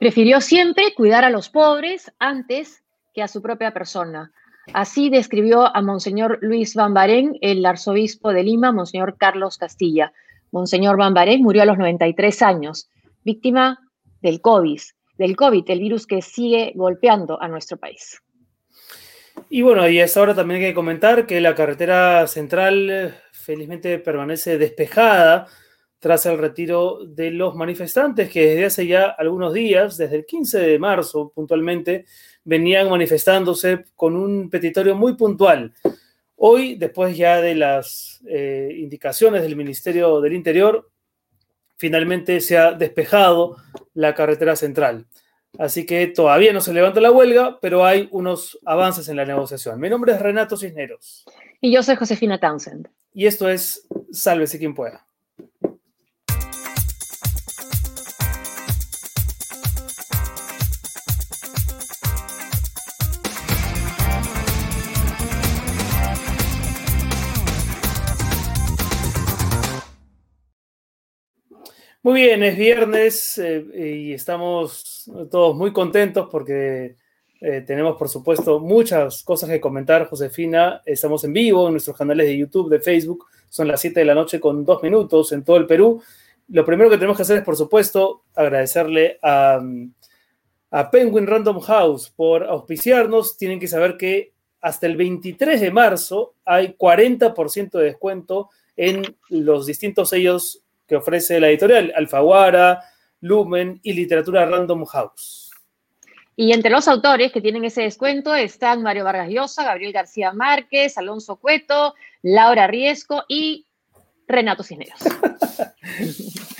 Prefirió siempre cuidar a los pobres antes que a su propia persona. Así describió a Monseñor Luis Bambarén, el arzobispo de Lima, Monseñor Carlos Castilla. Monseñor Bambarén murió a los 93 años, víctima del COVID, del COVID, el virus que sigue golpeando a nuestro país. Y bueno, y es ahora también hay que comentar que la carretera central eh, felizmente permanece despejada tras el retiro de los manifestantes que desde hace ya algunos días, desde el 15 de marzo puntualmente, venían manifestándose con un petitorio muy puntual. Hoy, después ya de las eh, indicaciones del Ministerio del Interior, finalmente se ha despejado la carretera central. Así que todavía no se levanta la huelga, pero hay unos avances en la negociación. Mi nombre es Renato Cisneros. Y yo soy Josefina Townsend. Y esto es Sálvese quien pueda. Muy bien, es viernes eh, y estamos todos muy contentos porque eh, tenemos, por supuesto, muchas cosas que comentar. Josefina, estamos en vivo en nuestros canales de YouTube, de Facebook. Son las 7 de la noche con dos minutos en todo el Perú. Lo primero que tenemos que hacer es, por supuesto, agradecerle a, a Penguin Random House por auspiciarnos. Tienen que saber que hasta el 23 de marzo hay 40% de descuento en los distintos sellos que ofrece la editorial Alfaguara, Lumen y Literatura Random House. Y entre los autores que tienen ese descuento están Mario Vargas Llosa, Gabriel García Márquez, Alonso Cueto, Laura Riesco y Renato Cisneros.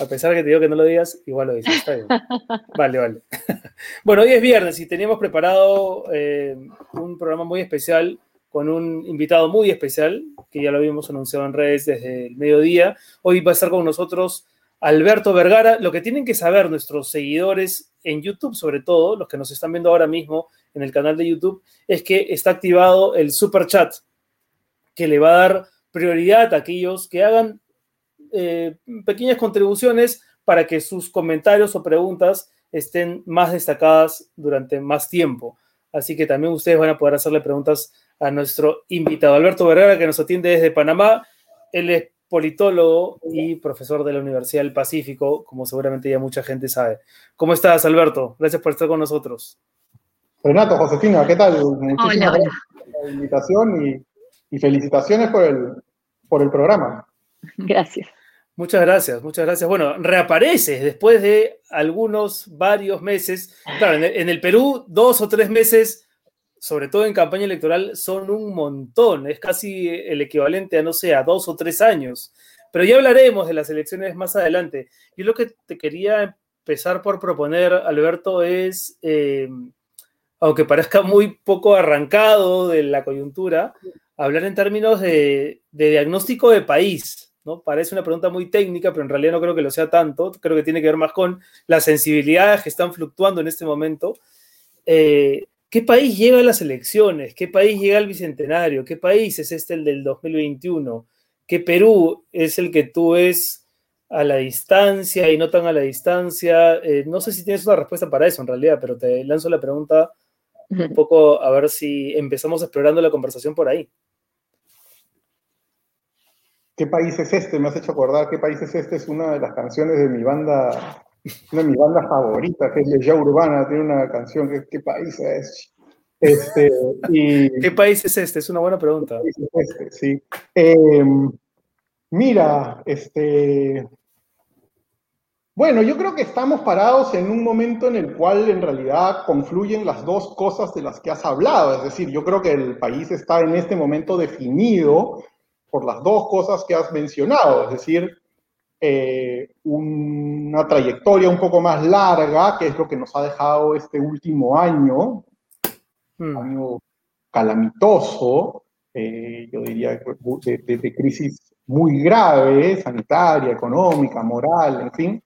A pesar de que te digo que no lo digas, igual lo dices. Vale, vale. Bueno, hoy es viernes y teníamos preparado eh, un programa muy especial con un invitado muy especial, que ya lo habíamos anunciado en redes desde el mediodía. Hoy va a estar con nosotros Alberto Vergara. Lo que tienen que saber nuestros seguidores en YouTube, sobre todo, los que nos están viendo ahora mismo en el canal de YouTube, es que está activado el super chat, que le va a dar prioridad a aquellos que hagan eh, pequeñas contribuciones para que sus comentarios o preguntas estén más destacadas durante más tiempo. Así que también ustedes van a poder hacerle preguntas a nuestro invitado, Alberto Vergara, que nos atiende desde Panamá. Él es politólogo y profesor de la Universidad del Pacífico, como seguramente ya mucha gente sabe. ¿Cómo estás, Alberto? Gracias por estar con nosotros. Renato, Josefina, ¿qué tal? Muchísimas gracias por la invitación y, felicitaciones por el, por el programa. Gracias. Muchas gracias, muchas gracias. Bueno, reapareces después de algunos, varios meses. Claro, en el Perú, dos o tres meses sobre todo en campaña electoral, son un montón. Es casi el equivalente a, no sé, a dos o tres años. Pero ya hablaremos de las elecciones más adelante. Y lo que te quería empezar por proponer, Alberto, es, eh, aunque parezca muy poco arrancado de la coyuntura, hablar en términos de, de diagnóstico de país. ¿no? Parece una pregunta muy técnica, pero en realidad no creo que lo sea tanto. Creo que tiene que ver más con las sensibilidades que están fluctuando en este momento. Eh, ¿Qué país llega a las elecciones? ¿Qué país llega al bicentenario? ¿Qué país es este el del 2021? ¿Qué Perú es el que tú ves a la distancia y no tan a la distancia? Eh, no sé si tienes una respuesta para eso en realidad, pero te lanzo la pregunta un poco a ver si empezamos explorando la conversación por ahí. ¿Qué país es este? Me has hecho acordar, ¿qué país es este? Es una de las canciones de mi banda una de mis bandas favoritas, que es Legia Urbana, tiene una canción que ¿qué país es? Este, ¿Qué país es este? Es una buena pregunta. este? Sí. Em, mira, este, bueno, yo creo que estamos parados en un momento en el cual en realidad confluyen las dos cosas de las que has hablado. Es decir, yo creo que el país está en este momento definido por las dos cosas que has mencionado. Es decir, eh, una trayectoria un poco más larga, que es lo que nos ha dejado este último año, un hmm. año calamitoso, eh, yo diría de, crisis muy grave, sanitaria, económica, moral, en fin.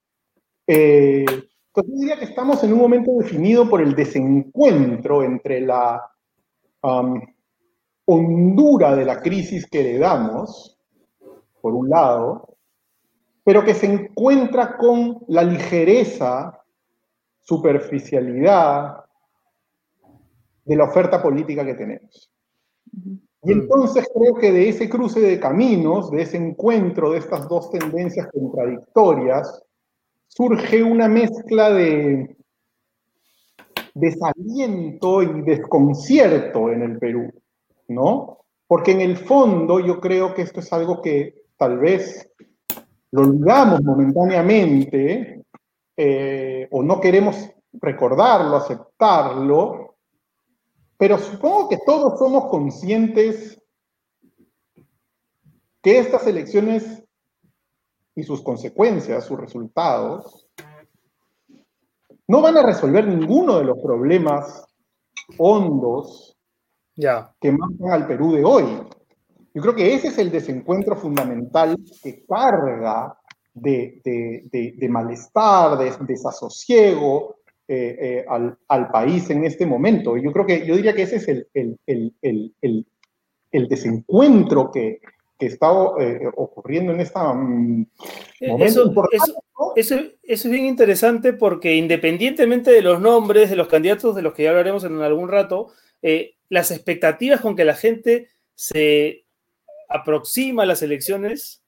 Eh, entonces yo diría que estamos en un momento definido por el desencuentro entre la um, hondura de la crisis que heredamos, por un lado, pero que se encuentra con la ligereza superficialidad de la oferta política que tenemos. Y entonces creo que de ese cruce de caminos, de ese encuentro de estas dos tendencias contradictorias, surge una mezcla de desaliento y desconcierto en el Perú, ¿no? Porque en el fondo yo creo que esto es algo que tal vez lo olvidamos momentáneamente eh, o no queremos recordarlo, aceptarlo, pero supongo que todos somos conscientes que estas elecciones y sus consecuencias, sus resultados, no van a resolver ninguno de los problemas hondos que marcan al Perú de hoy. Yo creo que ese es el desencuentro fundamental que carga de, malestar, de desasosiego eh, eh, al, país en este momento. Yo creo que yo diría que ese es el, el, desencuentro que, está eh, ocurriendo en esta mm, momento. Eso, eso, es bien interesante porque independientemente de los nombres de los candidatos de los que ya hablaremos en algún rato, las expectativas con que la gente se aproxima las elecciones,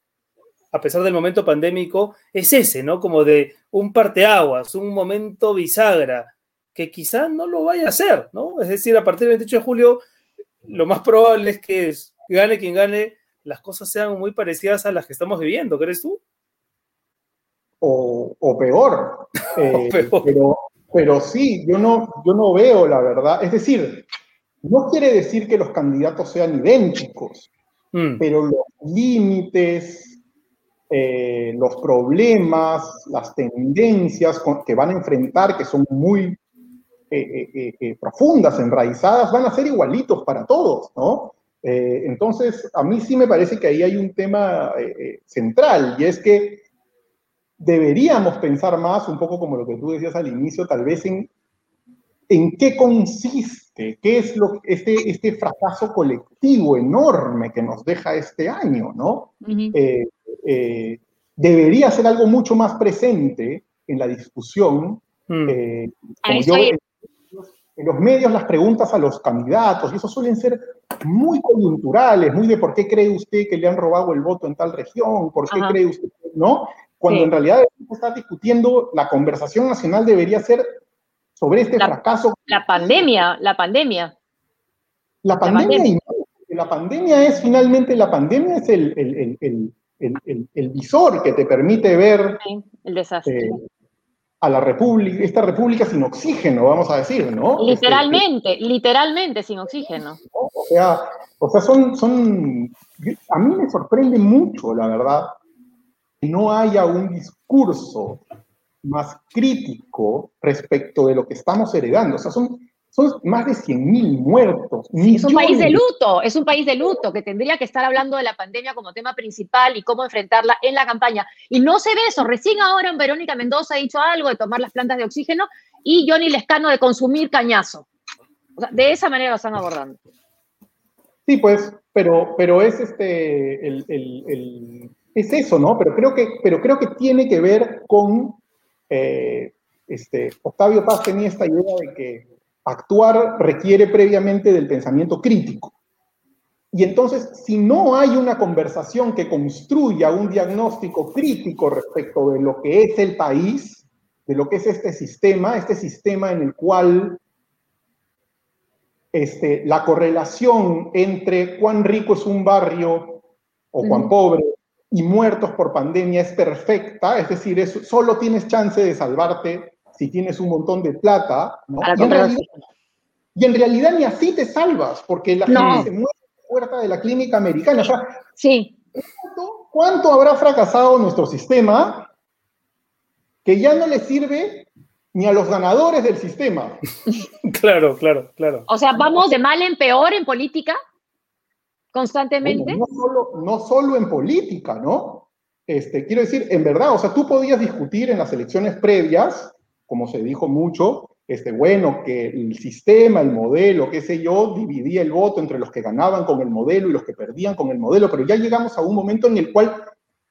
a pesar del momento pandémico, es ese, ¿no? Como de un parteaguas, un momento bisagra, que quizá no lo vaya a hacer, ¿no? Es decir, a partir del 28 de julio, lo más probable es que gane quien gane, las cosas sean muy parecidas a las que estamos viviendo, ¿crees tú? O, peor. Eh, pero, pero sí, yo no, yo no veo la verdad. Es decir, no quiere decir que los candidatos sean idénticos, mm. pero los límites, eh, los problemas, las tendencias que van a enfrentar, que son muy eh, eh, profundas, enraizadas, van a ser igualitos para todos, ¿no? entonces, a mí sí me parece que ahí hay un tema central, y es que deberíamos pensar más, un poco como lo que tú decías al inicio, tal vez en en qué consiste, qué es lo, este, este fracaso colectivo enorme que nos deja este año, ¿no? Eh, eh, debería ser algo mucho más presente en la discusión. Mm. Eh, en los medios las preguntas a los candidatos, y eso suelen ser muy coyunturales, muy de por qué cree usted que le han robado el voto en tal región, por qué cree usted, ¿no? Cuando en realidad está discutiendo, la conversación nacional debería ser sobre este fracaso. La pandemia, la pandemia. La pandemia, la pandemia. es finalmente, la pandemia es el, el, visor que te permite ver el desastre. Eh, a la república, esta república sin oxígeno, vamos a decir, ¿no? Literalmente, literalmente sin oxígeno. O sea, o sea son, son, a mí me sorprende mucho, la verdad, que no haya un discurso más crítico respecto de lo que estamos heredando. O sea, son, son más de 100.000 muertos. es un país de luto, es un país de luto que tendría que estar hablando de la pandemia como tema principal y cómo enfrentarla en la campaña. Y no se ve eso. Recién ahora Verónica Mendoza ha dicho algo de tomar las plantas de oxígeno y Johnny Lescano de consumir cañazo. O sea, de esa manera lo están abordando. Sí, pues, pero, pero es este el, el, es eso, ¿no? Pero creo que, pero creo que tiene que ver con eh, este, Octavio Paz tenía esta idea de que actuar requiere previamente del pensamiento crítico. Y entonces, si no hay una conversación que construya un diagnóstico crítico respecto de lo que es el país, de lo que es este sistema, este sistema en el cual este, la correlación entre cuán rico es un barrio o cuán pobre y muertos por pandemia es perfecta, es decir, es, solo tienes chance de salvarte si tienes un montón de plata, ¿no? Y en, realidad, ni así te salvas, porque la gente se muere en la puerta de la clínica americana. O sea, sí. ¿cuánto, habrá fracasado nuestro sistema que ya no le sirve ni a los ganadores del sistema? claro, claro, claro. O sea, vamos de mal en peor en política constantemente. no, solo, no solo en política, ¿no? Este, quiero decir, en verdad, o sea, tú podías discutir en las elecciones previas, como se dijo mucho, este, bueno, que el sistema, el modelo, qué sé yo, dividía el voto entre los que ganaban con el modelo y los que perdían con el modelo, pero ya llegamos a un momento en el cual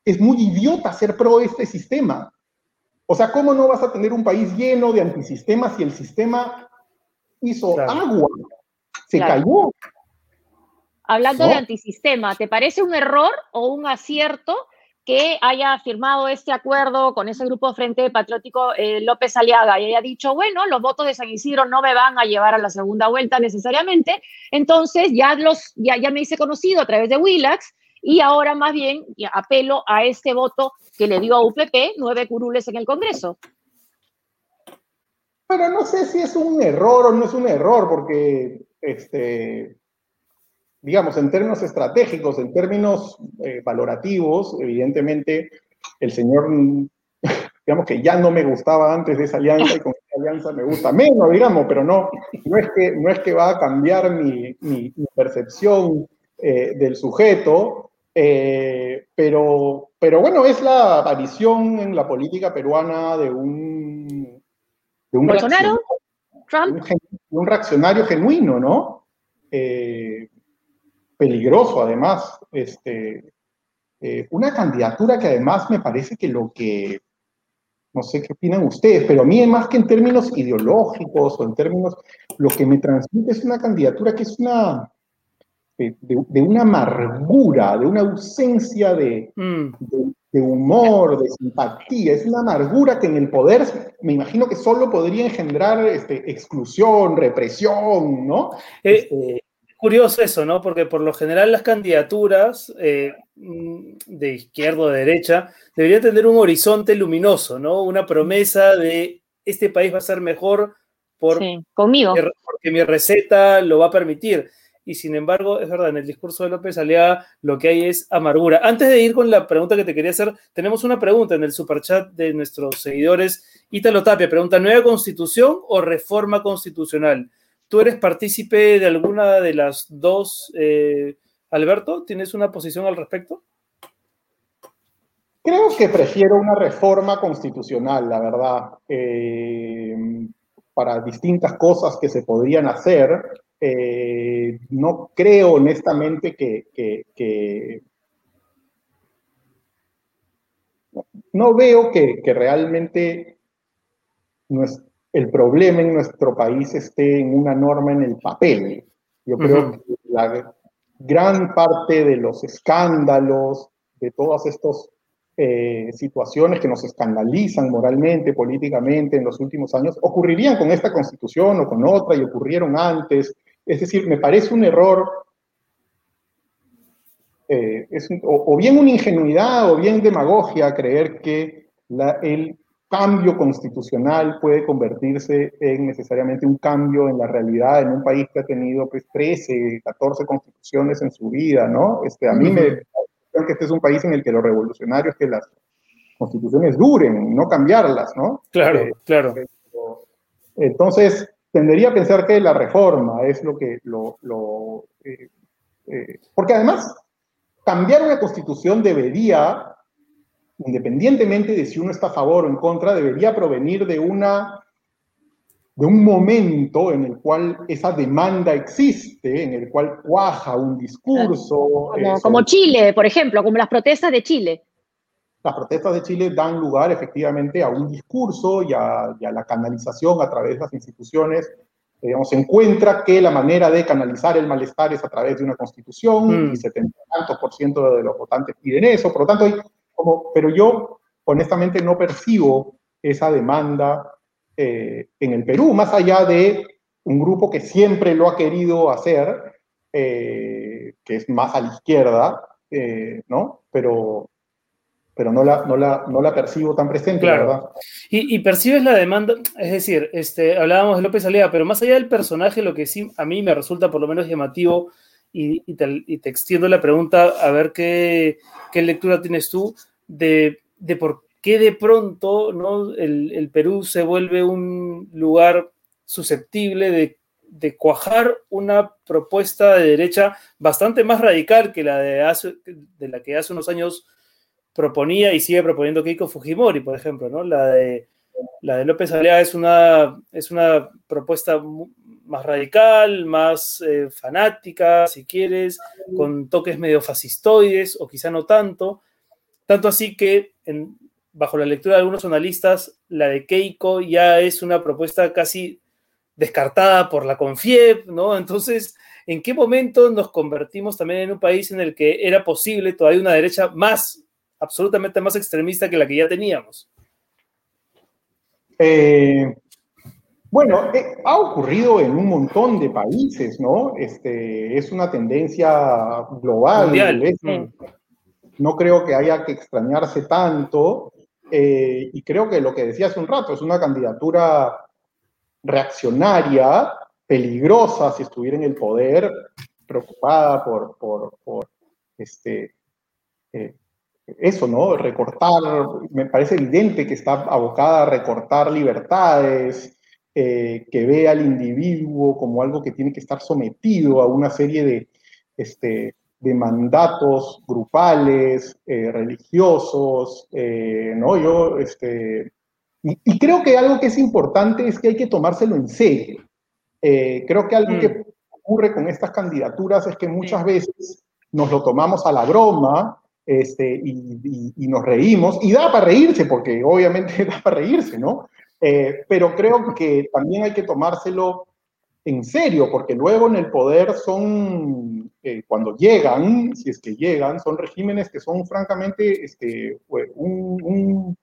es muy idiota ser pro este sistema. O sea, ¿cómo no vas a tener un país lleno de antisistemas si el sistema hizo agua? Se cayó. Hablando de antisistema, ¿te parece un error o un acierto que haya firmado este acuerdo con ese grupo Frente Patriótico eh, López Aliaga y haya dicho, bueno, los votos de San Isidro no me van a llevar a la segunda vuelta necesariamente, entonces ya, los, ya, ya me hice conocido a través de Willax y ahora más bien apelo a este voto que le dio a UPP nueve curules en el Congreso. Pero no sé si es un error o no es un error, porque este, digamos, en términos estratégicos, en términos eh, valorativos, evidentemente el señor, digamos que ya no me gustaba antes de esa alianza y con esa alianza me gusta menos, digamos, pero no, no, es, que, no es que va a cambiar mi, mi, percepción eh, del sujeto, eh, pero, pero bueno, es la aparición en la política peruana de un... De un ¿Bolsonaro? ¿Trump? un, reaccionario genuino, ¿no? Eh, peligroso además, este, eh, una candidatura que además me parece que lo que, no sé qué opinan ustedes, pero a mí más que en términos ideológicos o en términos, lo que me transmite es una candidatura que es una, de, una amargura, de una ausencia de, mm. de, humor, de simpatía, es una amargura que en el poder me imagino que solo podría engendrar este, exclusión, represión, ¿no? Eh, este, curioso eso, ¿no? Porque por lo general las candidaturas eh, mm, de izquierda o de derecha deberían tener un horizonte luminoso, ¿no? Una promesa de este país va a ser mejor por, conmigo. porque mi receta lo va a permitir. Y sin embargo, es verdad, en el discurso de López Alea lo que hay es amargura. Antes de ir con la pregunta que te quería hacer, tenemos una pregunta en el superchat de nuestros seguidores. Ítalo Tapia pregunta, ¿nueva constitución o reforma constitucional? ¿Tú eres partícipe de alguna de las dos, eh, Alberto? ¿Tienes una posición al respecto? Creo que prefiero una reforma constitucional, la verdad, eh, para distintas cosas que se podrían hacer. Eh, no creo honestamente que, no veo que, realmente nuestra el problema en nuestro país esté en una norma en el papel. Yo creo que la gran parte de los escándalos, de todas estas eh, situaciones que nos escandalizan moralmente, políticamente en los últimos años, ocurrirían con esta constitución o con otra y ocurrieron antes. Es decir, me parece un error, eh, es o, bien una ingenuidad o bien demagogia creer que la, el cambio constitucional puede convertirse en necesariamente un cambio en la realidad en un país que ha tenido pues 13, 14 constituciones en su vida, ¿no? Este, a mí me parece que este es un país en el que lo revolucionario es que las constituciones duren, no cambiarlas, ¿no? Claro, eh, claro. Entonces, tendería a pensar que la reforma es lo que lo... lo eh, eh, porque además, cambiar una constitución debería independientemente de si uno está a favor o en contra, debería provenir de una de un momento en el cual esa demanda existe, en el cual cuaja un discurso. Como, Chile, por ejemplo, como las protestas de Chile. Las protestas de Chile dan lugar efectivamente a un discurso y a, la canalización a través de las instituciones. Digamos, se encuentra que la manera de canalizar el malestar es a través de una constitución mm. y 70 tantos por ciento de los votantes piden eso. Por lo tanto, hay pero yo honestamente no percibo esa demanda eh, en el Perú, más allá de un grupo que siempre lo ha querido hacer, eh, que es más a la izquierda, eh, ¿no? Pero, pero no la, no, la, no la percibo tan presente, ¿verdad? Y, y, percibes la demanda, es decir, este, hablábamos de López Alea, pero más allá del personaje, lo que sí a mí me resulta por lo menos llamativo, y, y, te, y te, extiendo la pregunta a ver qué, qué lectura tienes tú, de, por qué de pronto ¿no? el, Perú se vuelve un lugar susceptible de, cuajar una propuesta de derecha bastante más radical que la de, hace, de la que hace unos años proponía y sigue proponiendo Keiko Fujimori, por ejemplo, ¿no? La de, la de López Alea es una, es una propuesta más radical, más eh, fanática, si quieres, con toques medio fascistoides o quizá no tanto, tanto así que bajo la lectura de algunos analistas, la de Keiko ya es una propuesta casi descartada por la CONFIEP, ¿no? Entonces, ¿en qué momento nos convertimos también en un país en el que era posible todavía una derecha más, absolutamente más extremista que la que ya teníamos? Eh, bueno, eh, ha ocurrido en un montón de países, ¿no? Este, es una tendencia global. No creo que haya que extrañarse tanto. Eh, y creo que lo que decía hace un rato es una candidatura reaccionaria, peligrosa si estuviera en el poder, preocupada por, por, este, eh, eso, ¿no? Recortar, me parece evidente que está abocada a recortar libertades, eh, que ve al individuo como algo que tiene que estar sometido a una serie de, este, de mandatos grupales, eh, religiosos, ¿no? Yo, este, y, creo que algo que es importante es que hay que tomárselo en serio. Eh, creo que algo que mm. ocurre con estas candidaturas es que muchas veces nos lo tomamos a la broma este, y, nos reímos, y da para reírse, porque obviamente da para reírse, ¿no? Eh, pero creo que también hay que tomárselo en serio, porque luego en el poder son, eh, cuando llegan, si es que llegan, son regímenes que son francamente este, un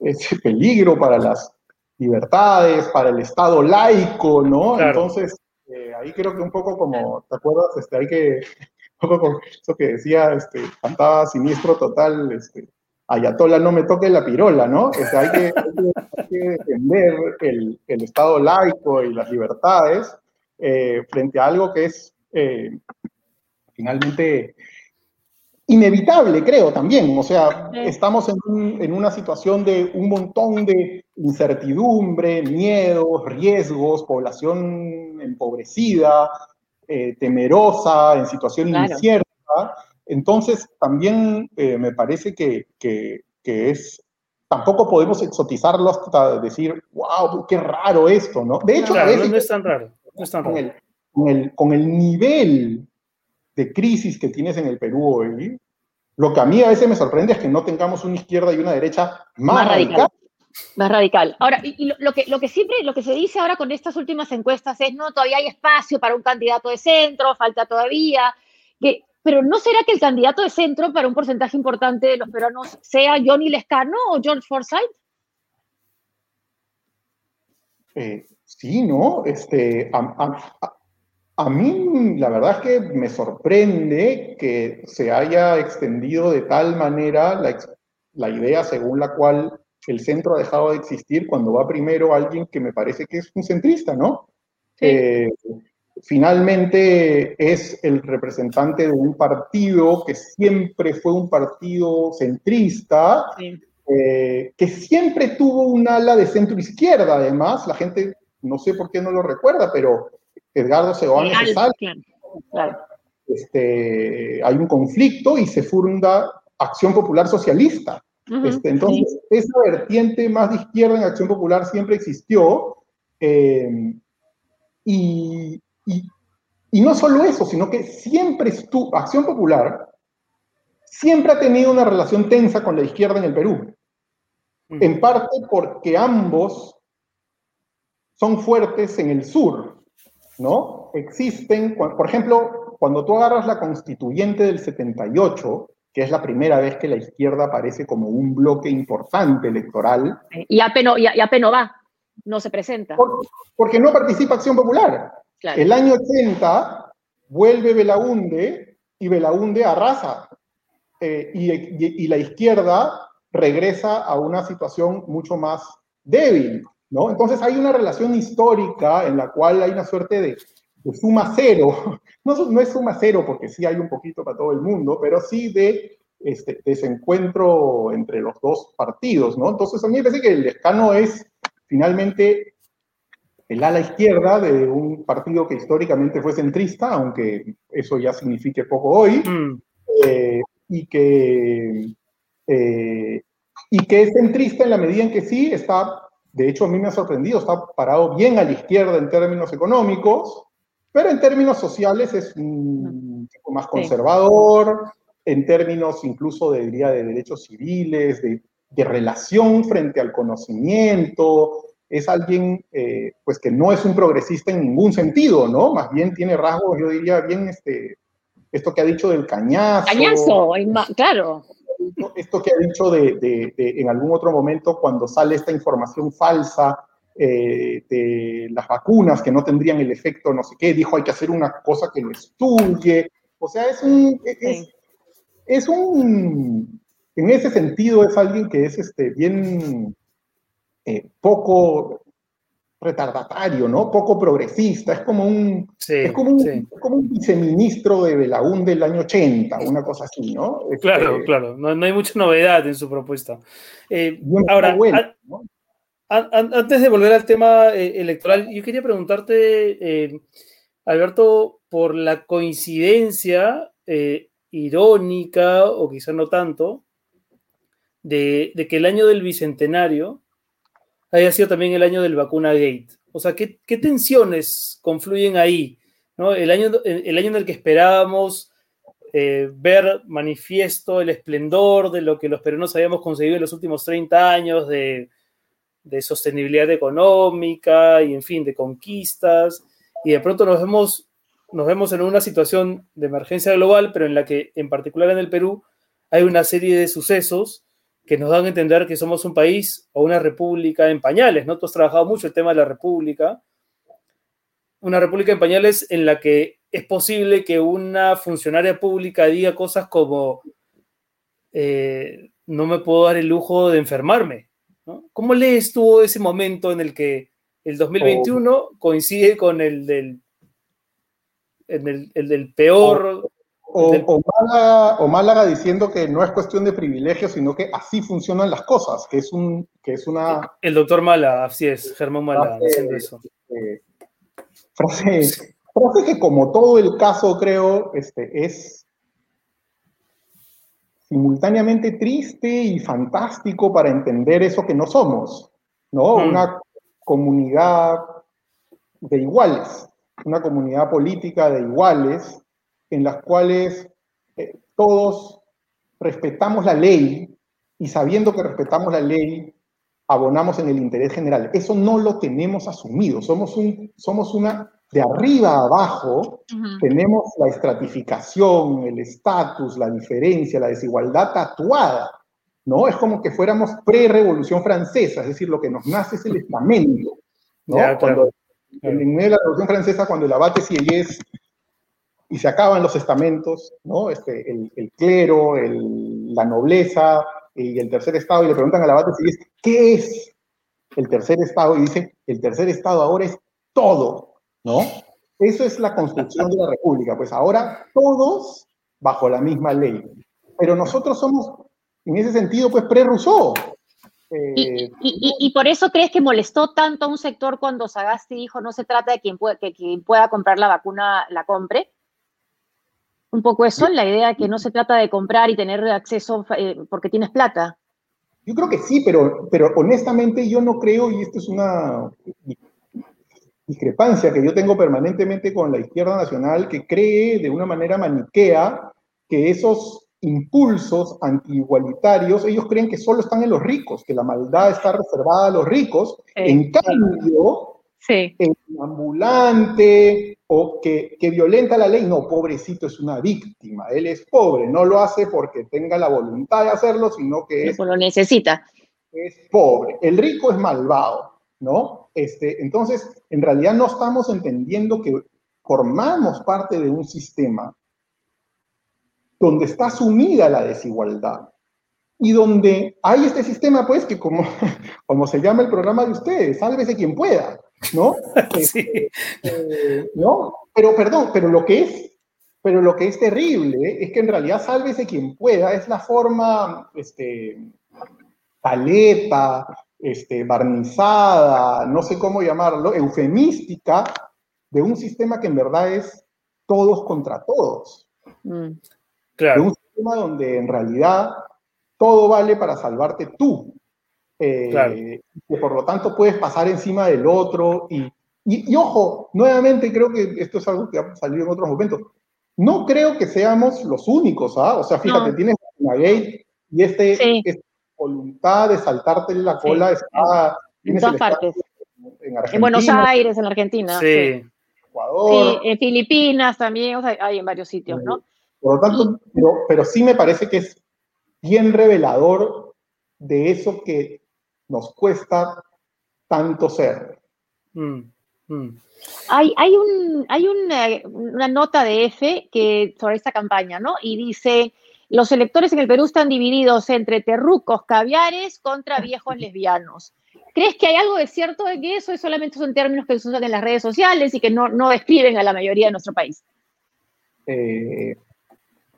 ese peligro para las libertades, para el Estado laico, ¿no? Entonces, eh, ahí creo que un poco como, ¿te acuerdas? Este, hay que, un poco como eso que decía, este, cantaba siniestro total, este, Ayatola no me toque la pirola, ¿no? Este, hay, que, defender el, el, Estado laico y las libertades eh, frente a algo que es eh, finalmente inevitable, creo, también. O sea, estamos en, una situación de un montón de incertidumbre, miedos, riesgos, población empobrecida, eh, temerosa, en situación incierta. Entonces, también eh, me parece que, es, tampoco podemos exotizarlo hasta decir, wow, qué raro esto, ¿no? De hecho, no, es tan raro. No es tan raro. con, el, con el nivel de crisis que tienes en el Perú hoy, lo que a mí a veces me sorprende es que no tengamos una izquierda y una derecha más, radical. Más radical. Ahora, y, lo, que, lo que siempre, lo que se dice ahora con estas últimas encuestas es, no, todavía hay espacio para un candidato de centro, falta todavía, que, pero ¿no será que el candidato de centro para un porcentaje importante de los peruanos sea Johnny Lescano o George Forsyth? Eh, sí, ¿no? Este, a mí la verdad es que me sorprende que se haya extendido de tal manera la, idea según la cual el centro ha dejado de existir cuando va primero alguien que me parece que es un centrista, ¿no? Eh, finalmente es el representante de un partido que siempre fue un partido centrista, eh, que siempre tuvo un ala de centro izquierda, además, la gente no sé por qué no lo recuerda, pero Edgardo Seoane se sale. Este, hay un conflicto y se funda Acción Popular Socialista. este, entonces, esa vertiente más de izquierda en Acción Popular siempre existió. Eh, y, y, no solo eso, sino que siempre estuvo, Acción Popular siempre ha tenido una relación tensa con la izquierda en el Perú. En parte porque ambos son fuertes en el sur, ¿no? Existen, por ejemplo, cuando tú agarras la constituyente del 78, que es la primera vez que la izquierda aparece como un bloque importante electoral. Y apenas, y, apenas va, no se presenta. porque no participa Acción Popular. El año 80 vuelve Belaunde y Belaunde arrasa. Eh, y, la izquierda regresa a una situación mucho más débil. ¿no? Entonces hay una relación histórica en la cual hay una suerte de, suma cero, no, no, es suma cero porque sí hay un poquito para todo el mundo, pero sí de este, desencuentro entre los dos partidos, ¿no? Entonces a mí me parece que el escano es finalmente el ala izquierda de un partido que históricamente fue centrista, aunque eso ya signifique poco hoy, mm. eh, y, que, eh, y que es centrista en la medida en que sí está de hecho, a mí me ha sorprendido, está parado bien a la izquierda en términos económicos, pero en términos sociales es un poco más conservador, en términos incluso de, diría, de derechos civiles, de, de relación frente al conocimiento, es alguien eh, pues que no es un progresista en ningún sentido, ¿no? Más bien tiene rasgos, yo diría, bien este, esto que ha dicho del cañazo. Cañazo, claro. Esto que ha dicho de, de, en algún otro momento cuando sale esta información falsa eh, de las vacunas que no tendrían el efecto no sé qué, dijo hay que hacer una cosa que lo estudie. O sea, es un... Es, es un... En ese sentido es alguien que es este, bien eh, poco retardatario, ¿no? Poco progresista, es como un, es como un, como un viceministro de Belaún del año 80, una cosa así, ¿no? claro, este, claro, no, no, hay mucha novedad en su propuesta. Eh, ahora, antes de volver al tema eh, electoral, yo quería preguntarte, Alberto, por la coincidencia irónica, o quizá no tanto, de, de que el año del bicentenario haya sido también el año del vacuna gate. O sea, ¿qué, tensiones confluyen ahí? ¿no? El, año, el año en el que esperábamos eh, ver manifiesto el esplendor de lo que los peruanos habíamos conseguido en los últimos 30 años de, sostenibilidad económica y, en fin, de conquistas. Y de pronto nos vemos, nos vemos en una situación de emergencia global, pero en la que, en particular en el Perú, hay una serie de sucesos que nos dan a entender que somos un país o una república en pañales, ¿no? Tú has trabajado mucho el tema de la república. Una república en pañales en la que es posible que una funcionaria pública diga cosas como eh, no me puedo dar el lujo de enfermarme. ¿no? ¿Cómo lees tú ese momento en el que el 2021 coincide con el del, el del peor o, Málaga, diciendo que no es cuestión de privilegio, sino que así funcionan las cosas, que es, un, que es una... El doctor Málaga, así es, Germán Málaga, diciendo eso. Eh, frase, que como todo el caso, creo, este, es simultáneamente triste y fantástico para entender eso que no somos, ¿no? Hmm. Una comunidad de iguales, una comunidad política de iguales, en las cuales eh, todos respetamos la ley y sabiendo que respetamos la ley, abonamos en el interés general. Eso no lo tenemos asumido. Somos, un, somos una, de arriba a abajo, tenemos la estratificación, el estatus, la diferencia, la desigualdad tatuada. ¿no? Es como que fuéramos pre-revolución francesa, es decir, lo que nos nace es el estamento. ¿no? cuando, En medio de la revolución francesa, cuando el abate Sieyès y se acaban los estamentos, ¿no? Este, el, clero, la nobleza y el tercer estado, y le preguntan al abate si ¿qué es el tercer estado? Y dice, el tercer estado ahora es todo, ¿no? Eso es la construcción de la república, pues ahora todos bajo la misma ley. Pero nosotros somos, en ese sentido, pues pre-Rousseau. Eh, y, por eso crees que molestó tanto a un sector cuando Sagasti dijo no se trata de quien que quien pueda comprar la vacuna la compre? Un poco eso, la idea de que no se trata de comprar y tener acceso eh, porque tienes plata. Yo creo que sí, pero, pero honestamente yo no creo, y esto es una discrepancia que yo tengo permanentemente con la izquierda nacional, que cree de una manera maniquea que esos impulsos anti-igualitarios, ellos creen que solo están en los ricos, que la maldad está reservada a los ricos. En cambio, sí. el ambulante, o que, violenta la ley, no, pobrecito es una víctima, él es pobre, no lo hace porque tenga la voluntad de hacerlo, sino que es, lo necesita. Es pobre, el rico es malvado, ¿no? Este, entonces, en realidad no estamos entendiendo que formamos parte de un sistema donde está sumida la desigualdad y donde hay este sistema, pues, que como, como se llama el programa de ustedes, sálvese quien pueda, ¿no? sí. Eh, ¿No? Pero perdón, pero lo que es, pero lo que es terrible es que en realidad sálvese quien pueda, es la forma, este, paleta, este, barnizada, no sé cómo llamarlo, eufemística de un sistema que en verdad es todos contra todos. Mm. Claro. De un sistema donde en realidad todo vale para salvarte tú. Eh, que por lo tanto puedes pasar encima del otro. Y, y, ojo, nuevamente creo que esto es algo que ha salido en otros momentos. No creo que seamos los únicos, ¿ah? O sea, fíjate, tienes una gay y este, este voluntad de saltarte la cola está en todas partes. En, Buenos Aires, en Argentina. Sí. Ecuador. Sí, en Filipinas también, o sea, hay en varios sitios, ¿no? Por lo tanto, pero, sí me parece que es bien revelador de eso que nos cuesta tanto ser. Mm, mm. Hay, hay, un, hay una, una, nota de F que, sobre esta campaña, ¿no? Y dice, los electores en el Perú están divididos entre terrucos, caviares contra viejos lesbianos. ¿Crees que hay algo de cierto de que eso solamente son términos que se usan en las redes sociales y que no, no describen a la mayoría de nuestro país? Eh,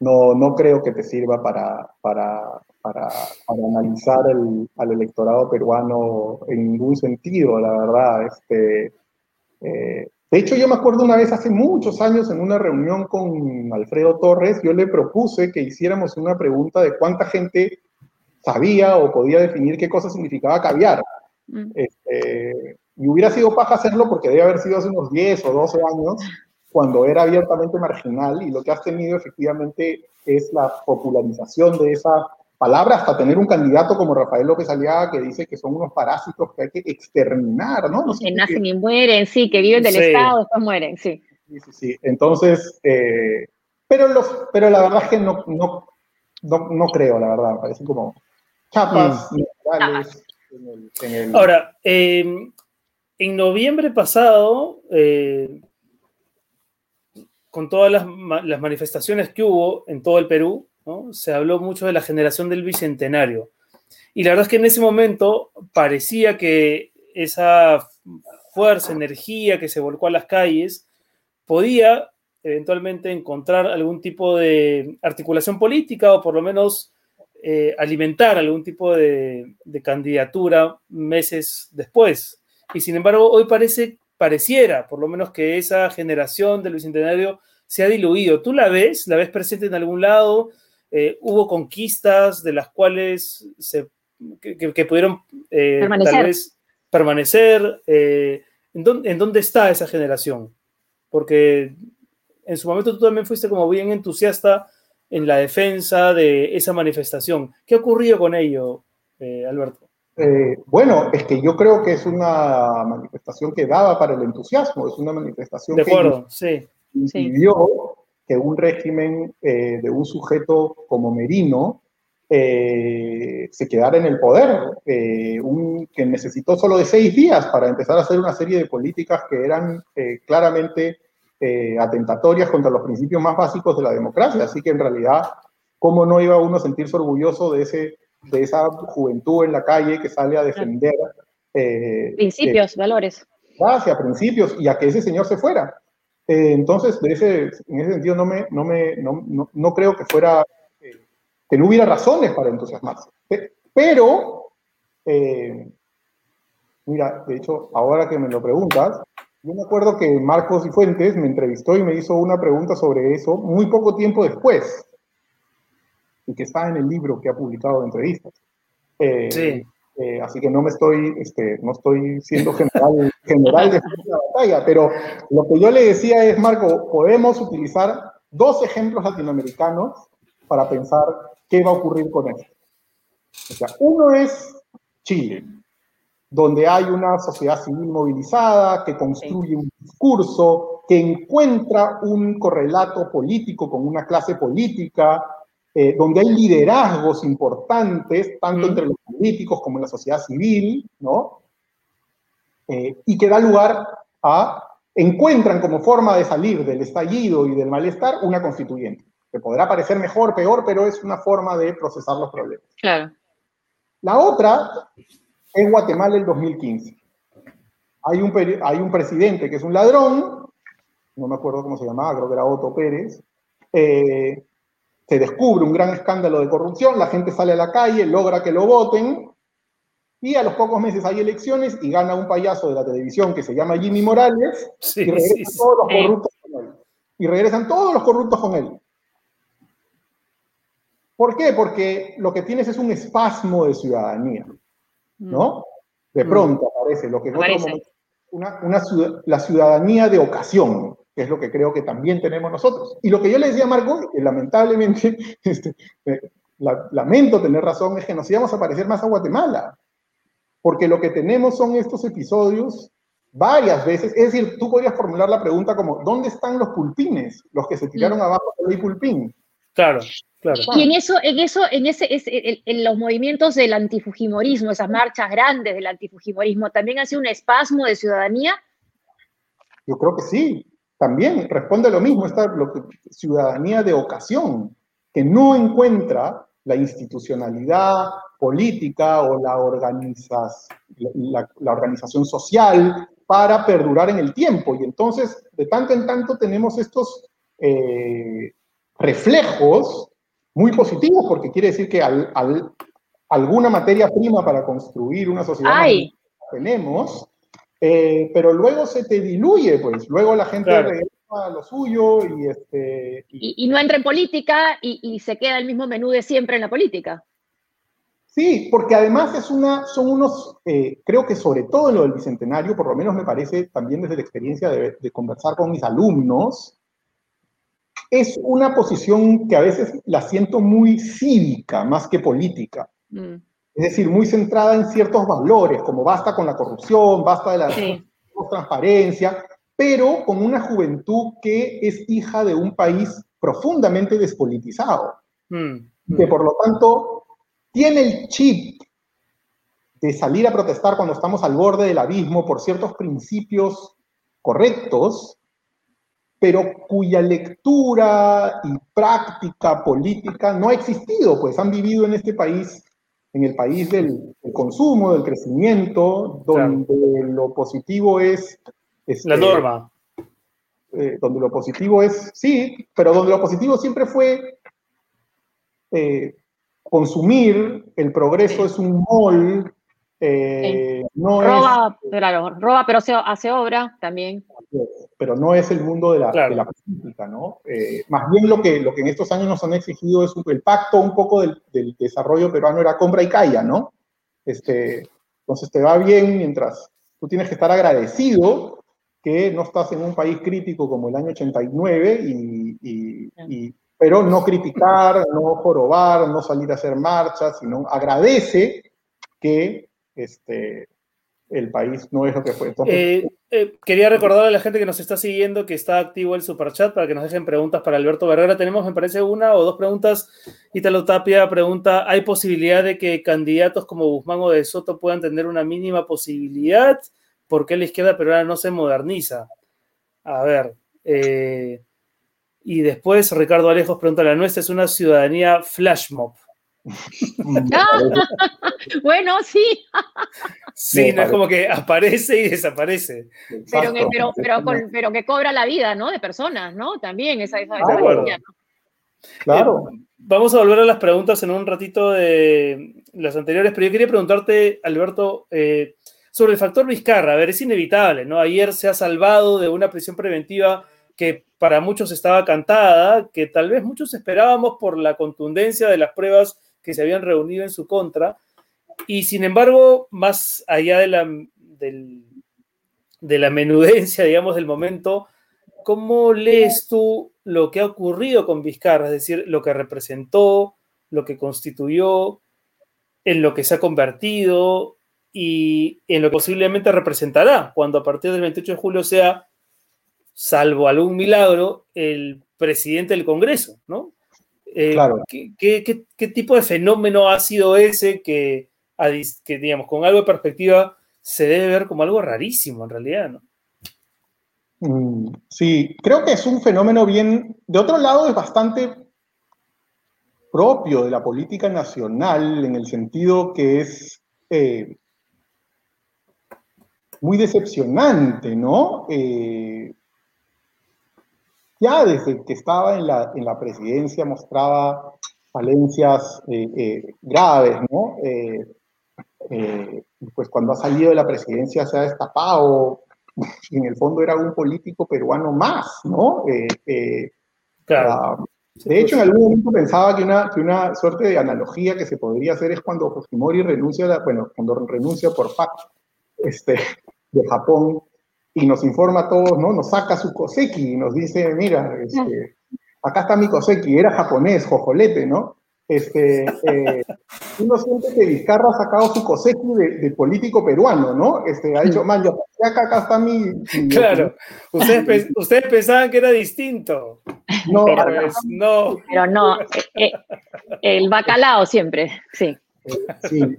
no, no creo que te sirva para, para, para, analizar el, al electorado peruano en ningún sentido, la verdad. Este, eh, de hecho, yo me acuerdo una vez hace muchos años en una reunión con Alfredo Torres, yo le propuse que hiciéramos una pregunta de cuánta gente sabía o podía definir qué cosa significaba caviar. Mm. Este, y hubiera sido paja hacerlo porque debe haber sido hace unos 10 o 12 años, cuando era abiertamente marginal, y lo que has tenido efectivamente es la popularización de esa palabra hasta tener un candidato como Rafael López Aliaga que dice que son unos parásitos que hay que exterminar, ¿no? que nacen y mueren, sí, que viven del Estado, después mueren, sí. Sí, sí, sí. Entonces, eh, pero, los, pero la verdad es que no, no, no, creo, la verdad, parecen como chapas mm. Ahora, em, en noviembre pasado, eh, con todas las, manifestaciones que hubo en todo el Perú, se habló mucho de la generación del bicentenario. Y la verdad es que en ese momento parecía que esa fuerza, energía que se volcó a las calles, podía eventualmente encontrar algún tipo de articulación política o por lo menos eh, alimentar algún tipo de, candidatura meses después. Y sin embargo, hoy parece, pareciera, por lo menos, que esa generación del bicentenario se ha diluido. ¿Tú la ves? ¿La ves presente en algún lado? Eh, ¿Hubo conquistas de las cuales se, que, pudieron eh, permanecer? Tal vez permanecer? ¿en, dónde, ¿En dónde está esa generación? Porque en su momento tú también fuiste como bien entusiasta en la defensa de esa manifestación. ¿Qué ha ocurrido con ello, eh, Alberto? Eh, bueno, es que yo creo que es una manifestación que daba para el entusiasmo, es una manifestación de acuerdo, que sí, que un régimen eh, de un sujeto como Merino se quedara en el poder, un, que necesitó solo de seis días para empezar a hacer una serie de políticas que eran claramente eh, atentatorias contra los principios más básicos de la democracia. Así que en realidad, ¿cómo no iba uno a sentirse orgulloso de, ese, de esa juventud en la calle que sale a defender? Eh, principios, valores. Hacia principios y a que ese señor se fuera. Eh, entonces, de ese, en ese sentido, no, me, no, me, no, no, creo que fuera, que no hubiera razones para entusiasmarse. Pero, mira, de hecho, ahora que me lo preguntas, yo me acuerdo que Marcos y Fuentes me entrevistó y me hizo una pregunta sobre eso muy poco tiempo después, y que está en el libro que ha publicado de entrevistas. Eh, sí. Eh, así que no me estoy, este, no estoy siendo general, general de la batalla, pero lo que yo le decía es, Marco, podemos utilizar dos ejemplos latinoamericanos para pensar qué va a ocurrir con esto. O sea, uno es Chile donde hay una sociedad civil movilizada, que construye un discurso, que encuentra un correlato político con una clase política, eh, donde hay liderazgos importantes, tanto entre los políticos como en la sociedad civil, ¿no? Eh, y que da lugar a, encuentran como forma de salir del estallido y del malestar una constituyente, que podrá parecer mejor, peor, pero es una forma de procesar los problemas. Claro. La otra en Guatemala el 2015. Hay un, hay un presidente que es un ladrón, no me acuerdo cómo se llamaba, creo que era Otto Pérez, eh, se descubre un gran escándalo de corrupción, la gente sale a la calle, logra que lo voten, y a los pocos meses hay elecciones y gana un payaso de la televisión que se llama Jimmy Morales, y regresan todos los corruptos con él. Y regresan todos los corruptos con él. ¿Por qué? Porque lo que tienes es un espasmo de ciudadanía. ¿no? De mm. pronto aparece lo que en otro momento, una, una, la ciudadanía de ocasión, que es lo que creo que también tenemos nosotros. Y lo que yo le decía a Marco, que lamentablemente este, lamento tener razón, es que nos íbamos a parecer más a Guatemala. Porque lo que tenemos son estos episodios varias veces. Es decir, tú podrías formular la pregunta como, ¿dónde están los pulpines? Los que se tiraron mm. abajo de ley pulpín. Claro, claro. Y en eso, en eso, en ese, en, los movimientos del antifujimorismo, esas marchas grandes del antifujimorismo, ¿también ha sido un espasmo de ciudadanía? Yo creo que sí. También responde lo mismo, esta ciudadanía de ocasión, que no encuentra la institucionalidad política o la, la, la organización social para perdurar en el tiempo. Y entonces, de tanto en tanto, tenemos estos eh, reflejos muy positivos, porque quiere decir que al, alguna materia prima para construir una sociedad tenemos, eh, pero luego se te diluye, pues luego la gente regresa a lo suyo y, este, y, no entra en política y, se queda el mismo menú de siempre en la política. Sí, porque además es una, son unos, eh, creo que sobre todo en lo del Bicentenario, por lo menos me parece también desde la experiencia de, conversar con mis alumnos, es una posición que a veces la siento muy cívica más que política. Mm. Es decir, muy centrada en ciertos valores, como basta con la corrupción, basta de la transparencia, pero con una juventud que es hija de un país profundamente despolitizado. Mm. Que por lo tanto tiene el chip de salir a protestar cuando estamos al borde del abismo por ciertos principios correctos, pero cuya lectura y práctica política no ha existido, pues han vivido en este país, en el país del, consumo, del crecimiento, donde lo positivo es... Este, La norma. Eh, donde lo positivo es, sí, pero donde lo positivo siempre fue eh, consumir, el progreso es un mol, eh, no roba, roba, pero hace, obra también. Pero no es el mundo de la, política, ¿no? Eh, más bien lo que, lo que en estos años nos han exigido es el pacto un poco del, desarrollo peruano era compra y calla, ¿no? Este, entonces te va bien mientras tú tienes que estar agradecido que no estás en un país crítico como el año 89 y pero no criticar, no jorobar, no salir a hacer marchas, sino agradece que este, el país no es lo que fue. Eh, eh, quería recordar a la gente que nos está siguiendo que está activo el superchat para que nos dejen preguntas para Alberto Barrera. Tenemos, me parece, una o dos preguntas. Italo Tapia pregunta, ¿hay posibilidad de que candidatos como Guzmán o de Soto puedan tener una mínima posibilidad? ¿Por qué la izquierda peruana no se moderniza? A ver, eh, y después Ricardo Alejos pregunta, ¿la nuestra es una ciudadanía flash mob? bueno, sí. sí, no es como que aparece y desaparece. Pero, pero, que cobra la vida, ¿no? De personas, ¿no? También esa, esa, Claro. Eh, vamos a volver a las preguntas en un ratito de las anteriores, pero yo quería preguntarte, Alberto, eh, sobre el factor Vizcarra. A ver, es inevitable, ¿no? Ayer se ha salvado de una prisión preventiva que para muchos estaba cantada, que tal vez muchos esperábamos por la contundencia de las pruebas que se habían reunido en su contra. Y sin embargo, más allá de la, de la menudencia, digamos, del momento, ¿cómo lees tú lo que ha ocurrido con Vizcarra? Es decir, lo que representó, lo que constituyó, en lo que se ha convertido y en lo que posiblemente representará cuando a partir del 28 de julio sea salvo algún milagro, el presidente del Congreso, ¿no? Eh, claro. ¿qué, tipo de fenómeno ha sido ese que, que, digamos, con algo de perspectiva se debe ver como algo rarísimo en realidad, ¿no? Mm, sí, creo que es un fenómeno bien, de otro lado es bastante propio de la política nacional en el sentido que es eh, muy decepcionante, ¿no? Eh, ya desde que estaba en la, en la presidencia mostraba falencias eh, eh, graves, ¿no? Eh, pues cuando ha salido de la presidencia se ha destapado, en el fondo era un político peruano más, ¿no? claro. de hecho, en algún momento pensaba que una, que una suerte de analogía que se podría hacer es cuando Fujimori renuncia, bueno, cuando renuncia por facto este, de Japón y nos informa a todos, ¿no? Nos saca su Koseki y nos dice, mira, este, acá está mi Koseki, era japonés, jojolete, ¿no? este, eh, uno siente que Vizcarra ha sacado su cosecha de, político peruano, ¿no? Este, ha dicho, man, yo, acá, acá está mi... claro, ustedes, ustedes pensaban que era distinto. No, pero pues, no. Pero no, eh, eh, el bacalao siempre, sí. Sí,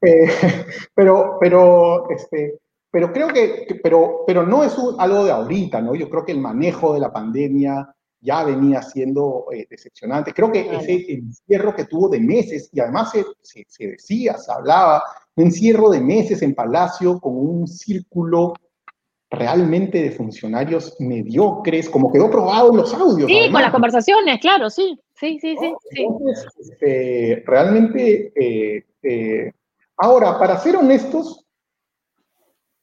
pero, pero, este, pero creo que, pero, pero no es algo de ahorita, ¿no? Yo creo que el manejo de la pandemia ya venía siendo eh, decepcionante. Creo que ese encierro que tuvo de meses, y además se, se, decía, se hablaba, un encierro de meses en Palacio con un círculo realmente de funcionarios mediocres, como quedó probado en los audios. Sí, con las conversaciones, claro, sí, sí, sí, sí. Entonces, este, realmente, eh, eh, ahora, para ser honestos,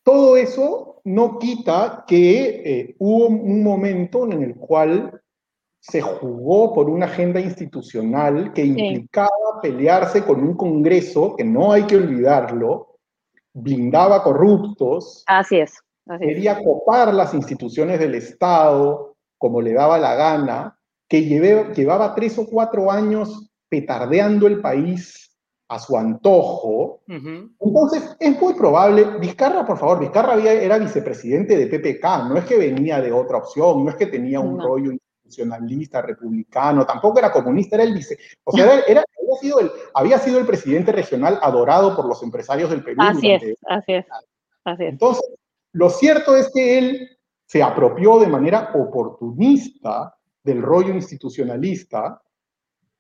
todo eso no quita que hubo un momento en el cual se jugó por una agenda institucional que implicaba pelearse con un Congreso, que no hay que olvidarlo, blindaba corruptos. Así es. quería copar las instituciones del Estado como le daba la gana, que llevaba tres o cuatro años petardeando el país a su antojo. Entonces, es muy probable, Vizcarra, por favor, Vizcarra era vicepresidente de PPK, no es que venía de otra opción, no es que tenía un rollo nacionalista, republicano, tampoco era comunista, era el vice. O sea, era, había, sido el, había sido el presidente regional adorado por los empresarios del Perú. Así es, así es, así es. Entonces, lo cierto es que él se apropió de manera oportunista del rollo institucionalista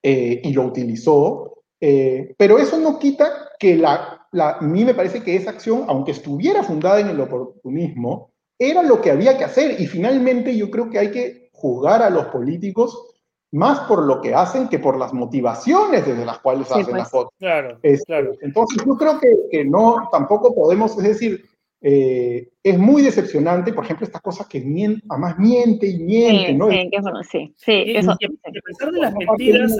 eh, y lo utilizó, eh, pero eso no quita que la, la, a mí me parece que esa acción, aunque estuviera fundada en el oportunismo, era lo que había que hacer y finalmente yo creo que hay que juzgar a los políticos más por lo que hacen que por las motivaciones desde las cuales hacen las fotos. Claro, claro. Entonces yo creo que, que, no, tampoco podemos, es decir, eh, es muy decepcionante, por ejemplo, estas cosas que miente, además miente y miente, ¿no? Sí, que, bueno, sí, sí, eso. Y a pesar de las mentiras,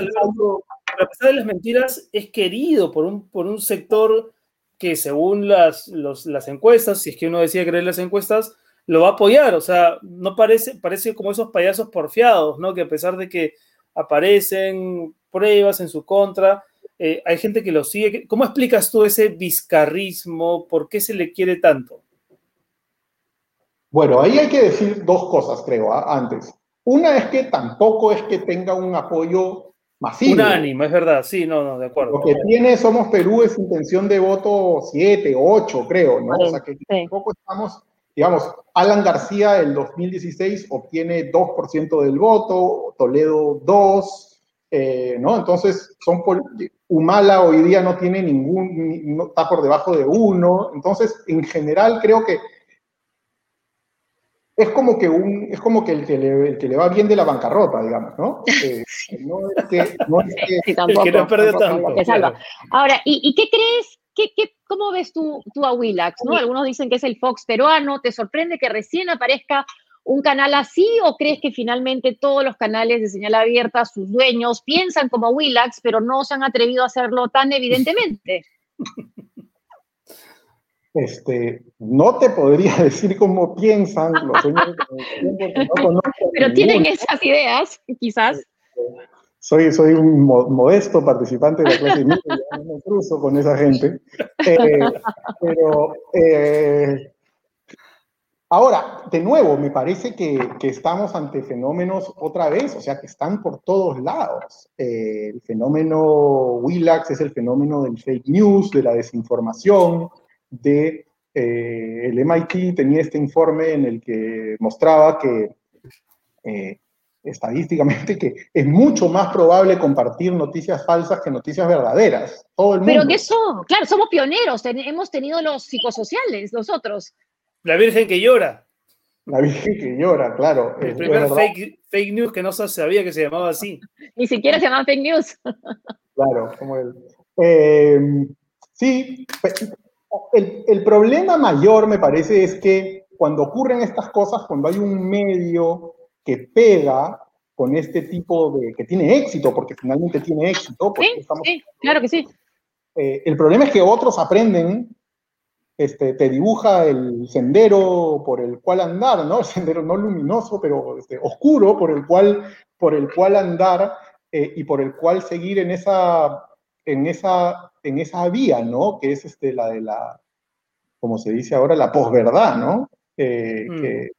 a pesar de las mentiras, es querido por un, por un sector que según las, las encuestas, si es que uno decía creer las encuestas, lo va a apoyar. O sea, no parece, parece como esos payasos porfiados, ¿no? Que a pesar de que aparecen pruebas en su contra, eh, hay gente que lo sigue. ¿Cómo explicas tú ese vizcarrismo? ¿Por qué se le quiere tanto? Bueno, ahí hay que decir dos cosas, creo, ¿ah? antes. Una es que tampoco es que tenga un apoyo masivo. Unánime, es verdad, sí, no, no, de acuerdo. Lo que tiene Somos Perú es intención de voto 7, 8, creo, ¿no? o sea que tampoco estamos digamos, Alan García en 2016 obtiene 2% del voto, Toledo 2, eh, ¿no? Entonces, son Humala hoy día no tiene ningún, no, está por debajo de 1, entonces, en general, creo que es como que, un, es como que el, que le, el que le va bien de la bancarrota, digamos, ¿no? Eh, no es que, no es que, sí, tampoco, el que no perdió tanto. Ahora, ¿y, ¿y qué crees ¿Qué, cómo ves tú, tú a Willax? ¿no? Algunos dicen que es el Fox peruano. ¿Te sorprende que recién aparezca un canal así o crees que finalmente todos los canales de señal abierta, sus dueños, piensan como Willax, pero no se han atrevido a hacerlo tan evidentemente? Este, no te podría decir cómo piensan los dueños. pero tienen esas ideas, quizás. Soy, soy un modesto participante de la clase media, no me cruzo con esa gente. Eh, pero eh, ahora, de nuevo, me parece que, que, estamos ante fenómenos otra vez, o sea, que están por todos lados. Eh, el fenómeno Willax es el fenómeno del fake news, de la desinformación, de el MIT tenía este informe en el que mostraba que estadísticamente que es mucho más probable compartir noticias falsas que noticias verdaderas. Todo el mundo. Pero que eso, claro, somos pioneros, hemos tenido los psicosociales nosotros. La Virgen que llora. La Virgen que llora, claro. El primer fake, news que no se sabía que se llamaba así. Ni siquiera se llamaba fake news. claro, como el... Eh, sí, el, el problema mayor me parece es que cuando ocurren estas cosas, cuando hay un medio que pega con este tipo de, que tiene éxito, porque finalmente tiene éxito. Sí, sí, claro que sí. Eh, el problema es que otros aprenden, este, te dibuja el sendero por el cual andar, ¿no? El sendero no luminoso, pero este, oscuro por el cual, por el cual andar, eh, y por el cual seguir en esa, en esa, en esa vía, ¿no? Que es este, la de la, como se dice ahora, la posverdad, ¿no? Mm. Que,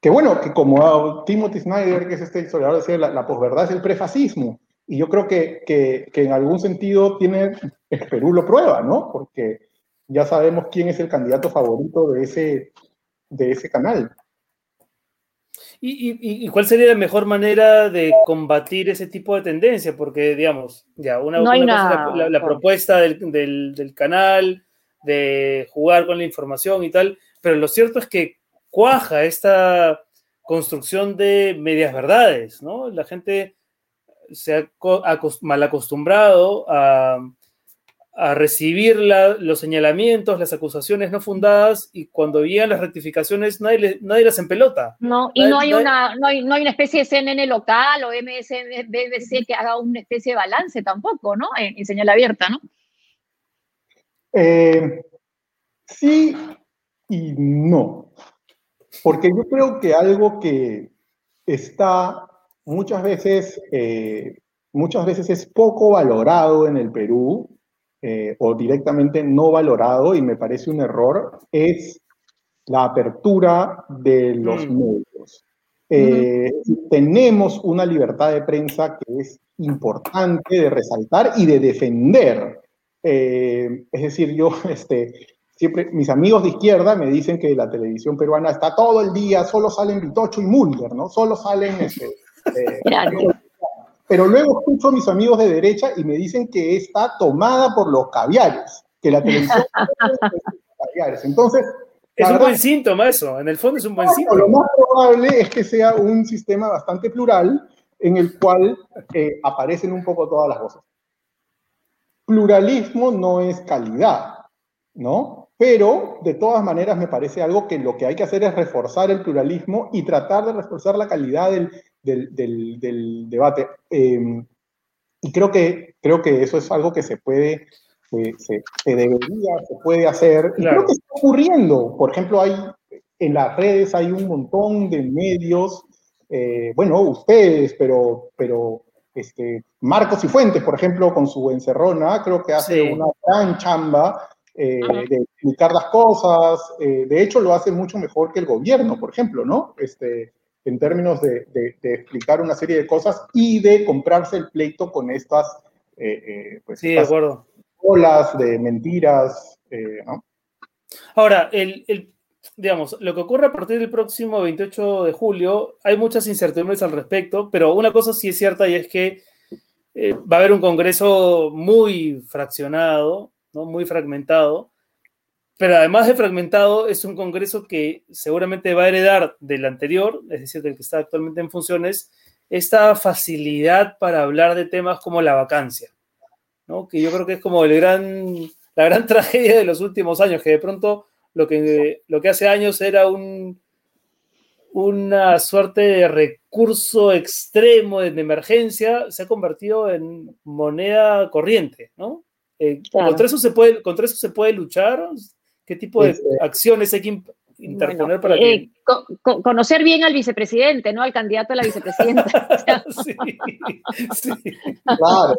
que, bueno, que como Timothy Snyder, que es este historiador, decía, la, la posverdad es el prefascismo. Y yo creo que, que, que, en algún sentido tiene, el Perú lo prueba, ¿no? Porque ya sabemos quién es el candidato favorito de ese, de ese canal. ¿Y, cuál sería la mejor manera de combatir ese tipo de tendencia? Porque, digamos, ya, una, la, propuesta del, del, canal, de jugar con la información y tal, pero lo cierto es que cuaja esta construcción de medias verdades, ¿no? La gente se ha mal acostumbrado a, a recibir los señalamientos, las acusaciones no fundadas y cuando llegan las rectificaciones nadie, nadie las empelota. No, y no, hay una, no, hay, no hay una especie de CNN local o MSNBC que haga una especie de balance tampoco, ¿no? En, señal abierta, ¿no? Eh, sí y no. Porque yo creo que algo que está muchas veces, eh, muchas veces es poco valorado en el Perú, eh, o directamente no valorado, y me parece un error, es la apertura de los mm. medios. Eh, tenemos una libertad de prensa que es importante de resaltar y de defender. Eh, es decir, yo, este, siempre, mis amigos de izquierda me dicen que la televisión peruana está todo el día, solo salen Vitocho y Mulder, ¿no? Solo salen este, Pero luego escucho a mis amigos de derecha y me dicen que está tomada por los caviares, que la televisión caviares. Entonces, es un buen síntoma eso, en el fondo es un buen síntoma. Lo más probable es que sea un sistema bastante plural en el cual eh, aparecen un poco todas las voces. Pluralismo no es calidad, ¿no? Pero de todas maneras me parece algo que lo que hay que hacer es reforzar el pluralismo y tratar de reforzar la calidad del, del, debate. Em, y creo que, creo que eso es algo que se puede, se, debería, se puede hacer. Y creo que está ocurriendo. Por ejemplo, hay, en las redes hay un montón de medios, eh, bueno, ustedes, pero, pero este, Marcos y Fuentes, por ejemplo, con su encerrona, creo que hace una gran chamba eh, de explicar las cosas. Eh, de hecho, lo hace mucho mejor que el gobierno, por ejemplo, ¿no? Este, en términos de, explicar una serie de cosas y de comprarse el pleito con estas, eh, eh, pues, sí, de acuerdo. olas de mentiras. Eh, Ahora, el, digamos, lo que ocurre a partir del próximo 28 de julio, hay muchas incertidumbres al respecto, pero una cosa sí es cierta y es que va a haber un Congreso muy fraccionado, ¿no? muy fragmentado, pero además de fragmentado, es un Congreso que seguramente va a heredar del anterior, es decir, del que está actualmente en funciones, esta facilidad para hablar de temas como la vacancia, ¿no? que yo creo que es como el gran, la gran tragedia de los últimos años, que de pronto lo que, lo que hace años era un, una suerte de recurso extremo de emergencia, se ha convertido en moneda corriente, ¿no? Eh, contra, eso se puede, contra eso se puede luchar, ¿Qué tipo de este, acciones hay que interponer para eh, que... conocer bien al vicepresidente, ¿no? Al candidato a la vicepresidenta. sí, sí. Claro.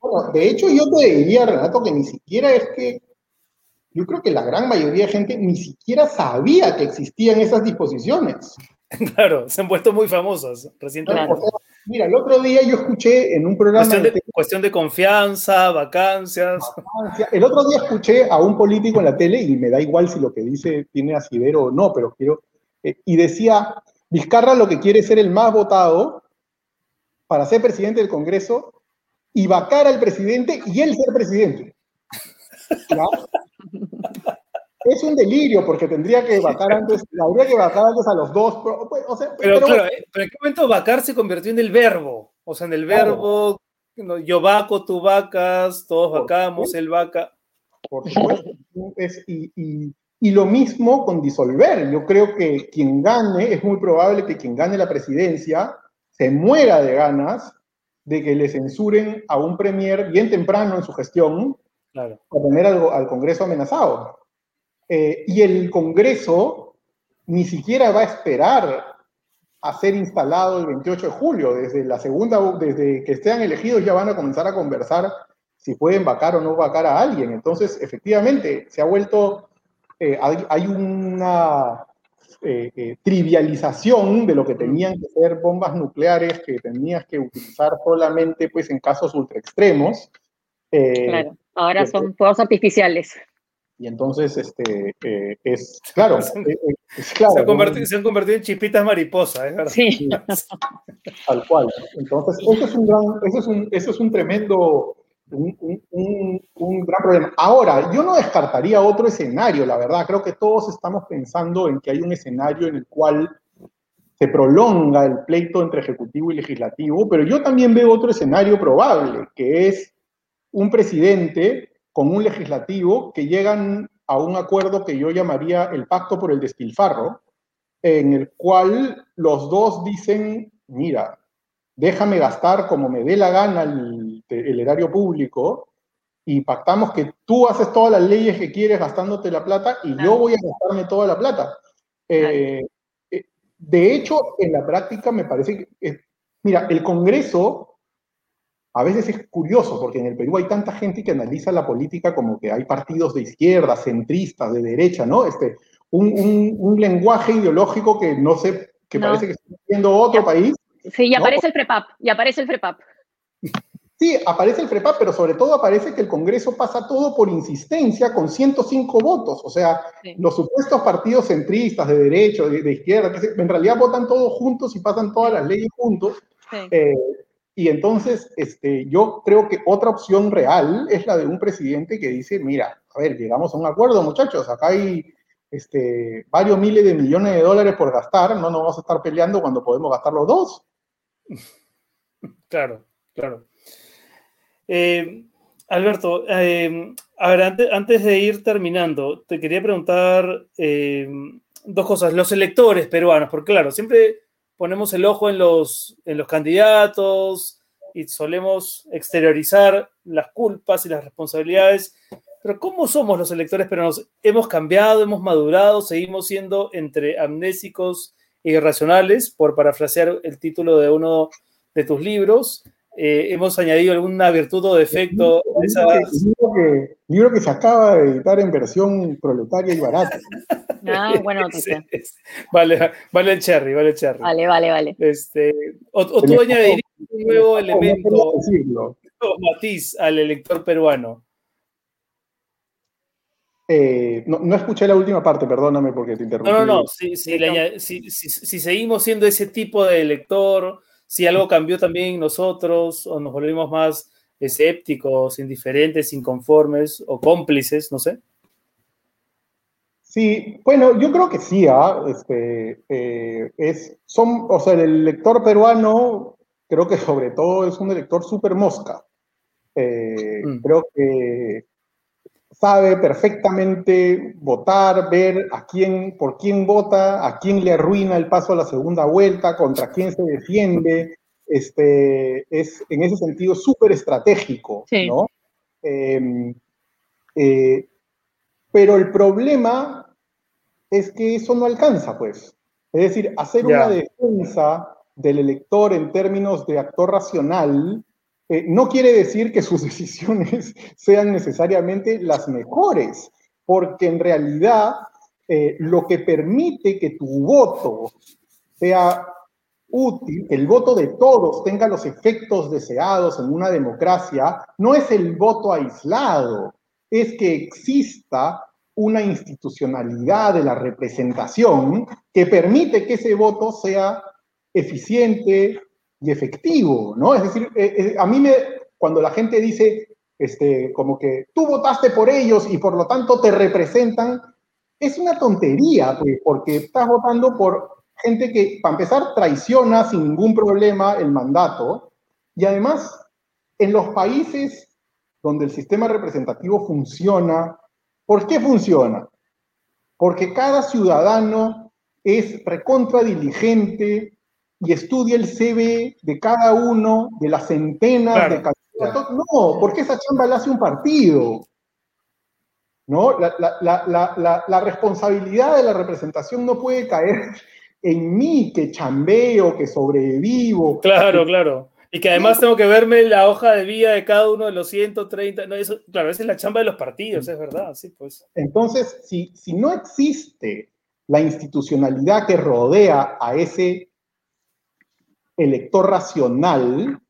bueno, de hecho, yo te diría, Renato, que ni siquiera es que yo creo que la gran mayoría de gente ni siquiera sabía que existían esas disposiciones. Claro, se han vuelto muy famosas recientemente. Mira, el otro día yo escuché en un programa... Cuestión de, confianza, vacancias. El otro día escuché a un político en la tele, y me da igual si lo que dice tiene asidero o no, pero quiero... Eh, y decía, Vizcarra lo que quiere es ser el más votado para ser presidente del Congreso y vacar al presidente y él ser presidente. es un delirio porque tendría que vacar antes, habría que vacar antes a los dos. Pero, pues, claro, ¿en qué momento vacar se convirtió en el verbo? O sea, en el verbo, yo vaco, tú vacas, todos vacamos, él vaca. Por supuesto. y, y, lo mismo con disolver. Yo creo que quien gane, es muy probable que quien gane la presidencia se muera de ganas de que le censuren a un premier bien temprano en su gestión claro. para tener al Congreso amenazado. Eh, y el Congreso ni siquiera va a esperar a ser instalado el 28 de julio. Desde la segunda, desde que estén elegidos ya van a comenzar a conversar si pueden vacar o no vacar a alguien. Entonces, efectivamente, se ha vuelto, eh, hay, una eh, eh, trivialización de lo que tenían que ser bombas nucleares que tenías que utilizar solamente pues, en casos ultra extremos. claro, ahora son fuegos artificiales. Y entonces, este, es, claro, claro se, han convertido, en chispitas mariposas, ¿eh? Sí. Tal cual. Entonces, eso es un, gran, eso es un, eso es un tremendo un, gran problema. Ahora, yo no descartaría otro escenario, la verdad. Creo que todos estamos pensando en que hay un escenario en el cual se prolonga el pleito entre ejecutivo y legislativo, pero yo también veo otro escenario probable, que es un presidente con un legislativo que llegan a un acuerdo que yo llamaría el pacto por el despilfarro, en el cual los dos dicen, mira, déjame gastar como me dé la gana el, erario público y pactamos que tú haces todas las leyes que quieres gastándote la plata y yo voy a gastarme toda la plata. Eh, eh, de hecho, en la práctica me parece que, mira, el Congreso a veces es curioso porque en el Perú hay tanta gente que analiza la política como que hay partidos de izquierda, centristas, de derecha, ¿no? Este, un, lenguaje ideológico que no sé, que parece que está viendo otro país Sí, y aparece el FREPAP, y aparece el FREPAP. Sí, aparece el FREPAP, pero sobre todo aparece que el Congreso pasa todo por insistencia con 105 votos. O sea, los supuestos partidos centristas, de derecha, de, izquierda, que en realidad votan todos juntos y pasan todas las leyes juntos. Eh, y entonces, este, yo creo que otra opción real es la de un presidente que dice, mira, a ver, llegamos a un acuerdo, muchachos, acá hay este, varios miles de millones de dólares por gastar, no nos vamos a estar peleando cuando podemos gastar los dos. Claro, claro. Eh, Alberto, eh, a ver, antes, de ir terminando, te quería preguntar eh, dos cosas. Los electores peruanos, porque claro, siempre ponemos el ojo en los, en los candidatos y solemos exteriorizar las culpas y las responsabilidades. Pero ¿cómo somos los electores peruanos? ¿Hemos cambiado, hemos madurado, seguimos siendo entre amnésicos irracionales, por parafrasear el título de uno de tus libros. Eh, hemos añadido alguna virtud o defecto. El libro, que, libro que se acaba de editar en versión proletaria y barata. Ah, bueno, vale, vale el cherry, vale el cherry. Vale, vale, vale. Este, o, tú añadirías un nuevo elemento, o matiz al elector peruano. Eh, no, escuché la última parte, perdóname porque te interrumpí. No, no, no. Si, si, seguimos siendo ese tipo de lector, si algo cambió también nosotros, o nos volvimos más escépticos, indiferentes, inconformes o cómplices, no sé. Sí, bueno, yo creo que sí, ¿ah? este, eh, es, son, o sea, el lector peruano creo que sobre todo es un lector súper mosca. Eh, mm. Creo que sabe perfectamente votar, ver a quién, por quién vota, a quién le arruina el paso a la segunda vuelta, contra quién se defiende. Este, es en ese sentido súper estratégico, ¿no? Em, eh, pero el problema es que eso no alcanza, pues. Es decir, hacer una defensa del elector en términos de actor racional eh, no quiere decir que sus decisiones sean necesariamente las mejores, porque en realidad eh, lo que permite que tu voto sea útil, el voto de todos tenga los efectos deseados en una democracia, no es el voto aislado, es que exista una institucionalidad de la representación que permite que ese voto sea eficiente, y efectivo, ¿no? Es decir, eh, eh, a mí me, cuando la gente dice, este, como que tú votaste por ellos y por lo tanto te representan, es una tontería, pues, porque estás votando por gente que, para empezar, traiciona sin ningún problema el mandato, y además, en los países donde el sistema representativo funciona, ¿por qué funciona? Porque cada ciudadano es recontra diligente, y estudia el CV de cada uno de las centenas de candidatos. No, porque esa chamba la hace un partido. ¿no? La, responsabilidad de la representación no puede caer en mí, que chambeo, que sobrevivo. Claro, claro. Y que además tengo que verme la hoja de vida de cada uno de los 130. No, eso, claro, esa es la chamba de los partidos, es verdad, sí, pues. Entonces, si, si no existe la institucionalidad que rodea a ese elector racional,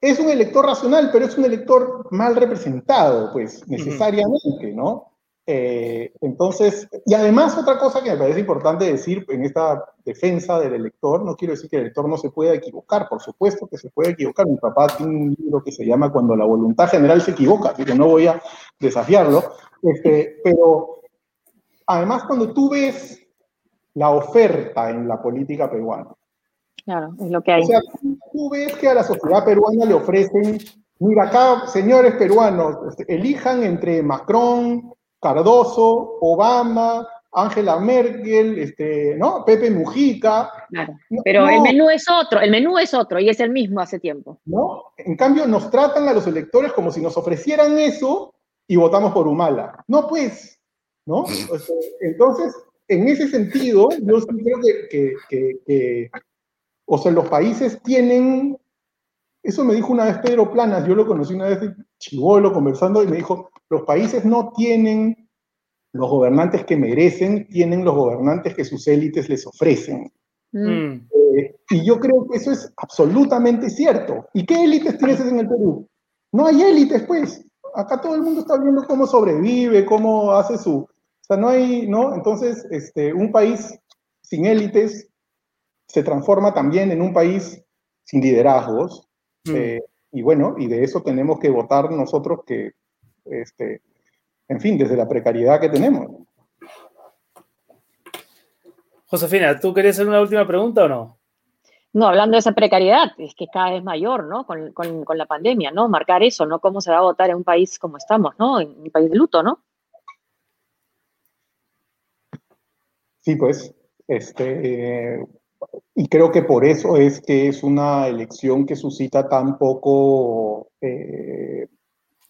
es un elector racional, pero es un elector mal representado, pues, necesariamente, ¿no? Eh, entonces, y además otra cosa que me parece importante decir en esta defensa del elector, no quiero decir que el elector no se pueda equivocar, por supuesto que se puede equivocar. Mi papá tiene un libro que se llama Cuando la voluntad general se equivoca, así que no voy a desafiarlo. Este, pero además cuando tú ves la oferta en la política peruana, Claro, es lo que hay. o sea, tú ves que a la sociedad peruana le ofrecen, mira acá, señores peruanos, este, elijan entre Macron, Cardoso, Obama, Angela Merkel, este, ¿no? Pepe Mujica. Claro. Pero el menú es otro, el menú es otro y es el mismo hace tiempo. ¿No? En cambio, nos tratan a los electores como si nos ofrecieran eso y votamos por Humala. No, pues, ¿no? O sea, entonces, en ese sentido, yo sí creo que, que, que, que, o sea, los países tienen, eso me dijo una vez Pedro Planas, yo lo conocí una vez de chivolo conversando y me dijo, los países no tienen los gobernantes que merecen, tienen los gobernantes que sus élites les ofrecen. Mm. Eh, y yo creo que eso es absolutamente cierto. ¿Y qué élites tienes en el Perú? No hay élites, pues. Acá todo el mundo está viendo cómo sobrevive, cómo hace su... O sea, no hay, ¿no? Entonces, este, un país sin élites se transforma también en un país sin liderazgos. Mm. eh, y bueno, y de eso tenemos que votar nosotros que, este, en fin, desde la precariedad que tenemos. Josefina, ¿tú querías hacer una última pregunta o no? No, hablando de esa precariedad, es que cada vez mayor, ¿no? Con, con, con, la pandemia, ¿no? Marcar eso, ¿no? Cómo se va a votar en un país como estamos, ¿no? En un país de luto, ¿no? Sí, pues, este, eh, y creo que por eso es que es una elección que suscita tan poco eh,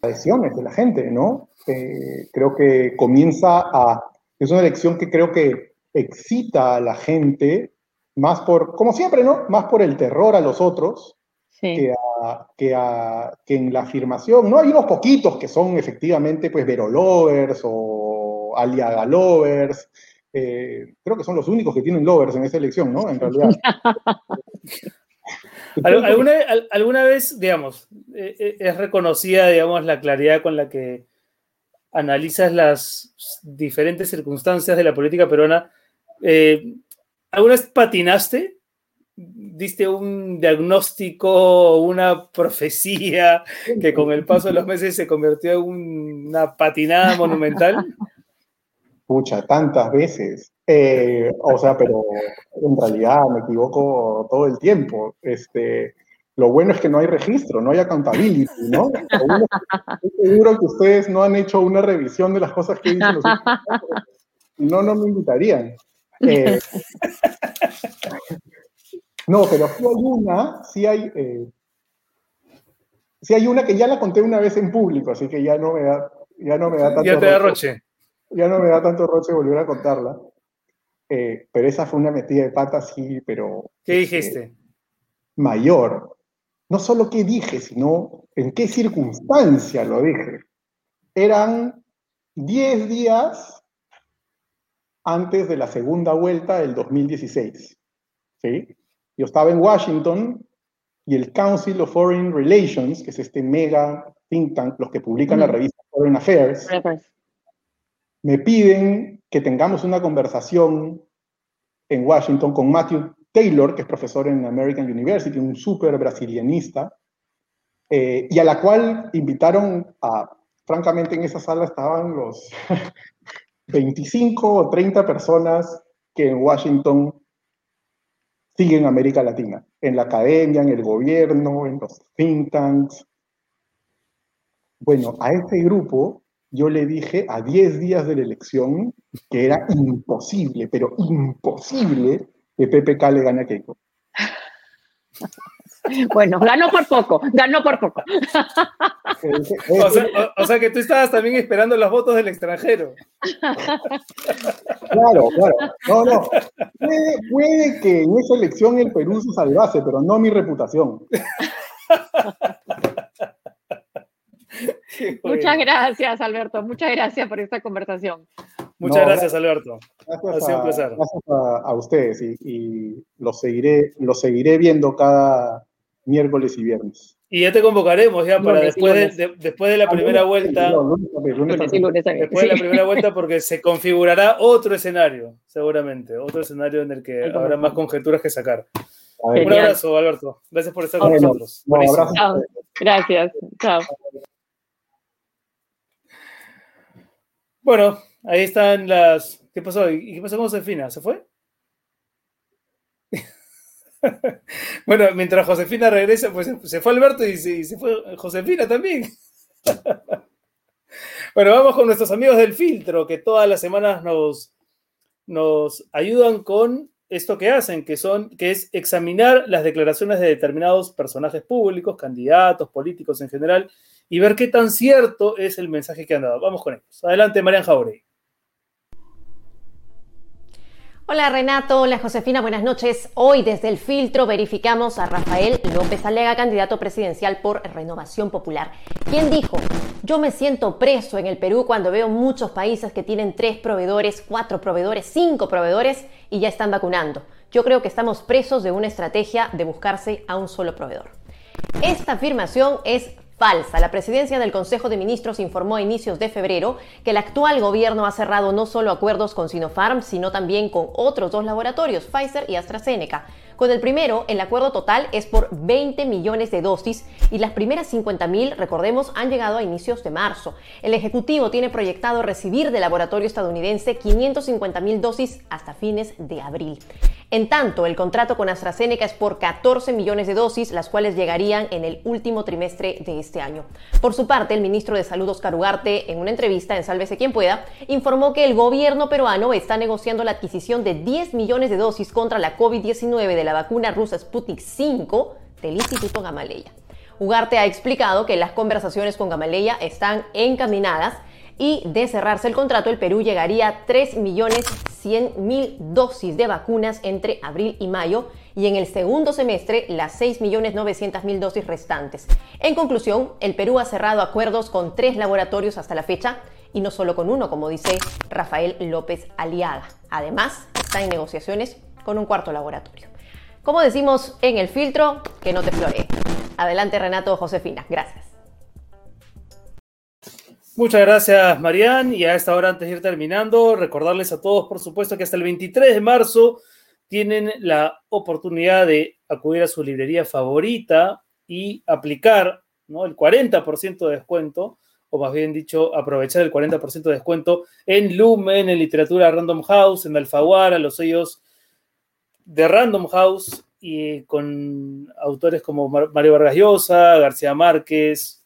adhesiones de la gente, ¿no? Eh, creo que comienza a, es una elección que creo que excita a la gente más por, como siempre, ¿no? Más por el terror a los otros sí. que, a, que, a, que, en la afirmación, ¿no? Hay unos poquitos que son efectivamente, pues, verolovers o aliaga lovers, eh, creo que son los únicos que tienen lovers en esta elección, ¿no? En realidad. ¿Alguna, ¿Alguna, vez, digamos, eh, es reconocida, digamos, la claridad con la que analizas las diferentes circunstancias de la política peruana? Eh, ¿Alguna vez patinaste? ¿Diste un diagnóstico, una profecía que con el paso de los meses se convirtió en una patinada monumental? Pucha, tantas veces. Eh, o sea, pero en realidad me equivoco todo el tiempo. Este, lo bueno es que no hay registro, no hay accountability, ¿no? Estoy seguro que ustedes no han hecho una revisión de las cosas que dicen los no, no me invitarían. Eh, no, pero sí hay una, sí hay, eh, sí hay una que ya la conté una vez en público, así que ya no me da, ya no me da tanto Ya te da roche. Ya no me da tanto roche volver a contarla. Eh, pero esa fue una metida de pata, sí, pero... ¿Qué dijiste? Eh, mayor. No solo qué dije, sino en qué circunstancia lo dije. Eran 10 días antes de la segunda vuelta del 2016. ¿sí? Yo estaba en Washington y el Council of Foreign Relations, que es este mega think tank, los que publican mm. la revista Foreign Affairs, me piden que tengamos una conversación en Washington con Matthew Taylor, que es profesor en American University, un súper brasilianista, eh, y a la cual invitaron a, francamente en esa sala estaban los 25 o 30 personas que en Washington siguen América Latina, en la academia, en el gobierno, en los think tanks. Bueno, a ese grupo yo le dije a 10 días de la elección que era imposible, pero imposible que PPK le gane a Keiko. Bueno, ganó por poco, ganó por poco. o, sea, que tú estabas también esperando las votos del extranjero. Claro, claro. No, no. Puede, que en esa elección el Perú se salvase, pero no mi reputación. Muchas gracias, Alberto. Muchas gracias por esta conversación. Muchas gracias, Alberto. Gracias a, Gracias a, ustedes y, y los seguiré, los seguiré viendo cada miércoles y viernes. Y ya te convocaremos ya para después de, después de la primera vuelta. Después de la primera vuelta porque se configurará otro escenario, seguramente. Otro escenario en el que habrá más conjeturas que sacar. Un abrazo, Alberto. Gracias por estar con nosotros. Gracias. Chao. Bueno, ahí están las. ¿Qué pasó? ¿Y qué pasó con Josefina? ¿Se fue? bueno, mientras Josefina regresa, pues se fue Alberto y se, fue Josefina también. bueno, vamos con nuestros amigos del filtro, que todas las semanas nos, nos ayudan con esto que hacen, que son, que es examinar las declaraciones de determinados personajes públicos, candidatos, políticos en general, y ver qué tan cierto es el mensaje que han dado. Vamos con ellos. Adelante, Marian Jauregui. Hola Renato, hola Josefina, buenas noches. Hoy desde el filtro verificamos a Rafael López Alega, candidato presidencial por Renovación Popular, quien dijo, yo me siento preso en el Perú cuando veo muchos países que tienen tres proveedores, cuatro proveedores, cinco proveedores y ya están vacunando. Yo creo que estamos presos de una estrategia de buscarse a un solo proveedor. Esta afirmación es falsa. La presidencia del Consejo de Ministros informó a inicios de febrero que el actual gobierno ha cerrado no solo acuerdos con Sinopharm, sino también con otros dos laboratorios, Pfizer y AstraZeneca. Con el primero, el acuerdo total es por 20 millones de dosis y las primeras 50 mil, recordemos, han llegado a inicios de marzo. El Ejecutivo tiene proyectado recibir del laboratorio estadounidense 550 mil dosis hasta fines de abril. En tanto, el contrato con AstraZeneca es por 14 millones de dosis, las cuales llegarían en el último trimestre de este año. Por su parte, el ministro de Salud, Oscar Ugarte, en una entrevista en Sálvese quien pueda, informó que el gobierno peruano está negociando la adquisición de 10 millones de dosis contra la COVID-19 de la vacuna rusa Sputnik 5 del Instituto Gamaleya. Ugarte ha explicado que las conversaciones con Gamaleya están encaminadas y de cerrarse el contrato, el Perú llegaría a 3.100.000 dosis de vacunas entre abril y mayo y en el segundo semestre las 6.900.000 dosis restantes. En conclusión, el Perú ha cerrado acuerdos con tres laboratorios hasta la fecha y no solo con uno, como dice Rafael López Aliaga. Además, está en negociaciones con un cuarto laboratorio. Como decimos en el filtro, que no te flore. Adelante Renato Josefina, gracias. Muchas gracias, Marian. Y a esta hora, antes de ir terminando, recordarles a todos, por supuesto, que hasta el 23 de marzo tienen la oportunidad de acudir a su librería favorita y aplicar ¿no? el 40% de descuento, o más bien dicho, aprovechar el 40% de descuento en Lumen, en Literatura Random House, en Alfaguara, los sellos de Random House, y con autores como Mario Vargas Llosa, García Márquez,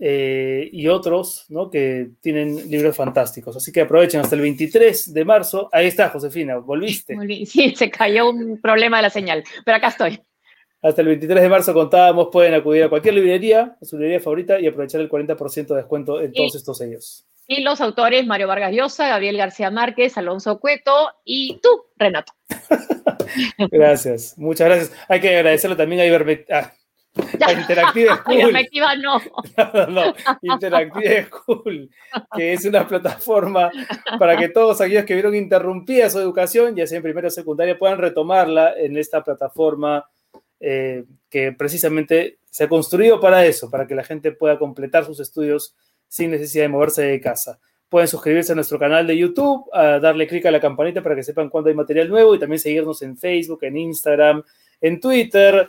eh, y otros ¿no? que tienen libros fantásticos. Así que aprovechen hasta el 23 de marzo. Ahí está, Josefina, volviste. Sí, se cayó un problema de la señal, pero acá estoy. Hasta el 23 de marzo contábamos, pueden acudir a cualquier librería, a su librería favorita y aprovechar el 40% de descuento en todos estos sellos. Y los autores Mario Vargas Llosa, Gabriel García Márquez, Alonso Cueto y tú, Renato. gracias, muchas gracias. Hay que agradecerlo también a Ibermectina. Ah, Interactive School. no. no, no, Interactive School, que es una plataforma para que todos aquellos que vieron interrumpida su educación, ya sea en primera o secundaria, puedan retomarla en esta plataforma eh, que precisamente se ha construido para eso, para que la gente pueda completar sus estudios sin necesidad de moverse de casa. Pueden suscribirse a nuestro canal de YouTube, darle clic a la campanita para que sepan cuándo hay material nuevo y también seguirnos en Facebook, en Instagram, en Twitter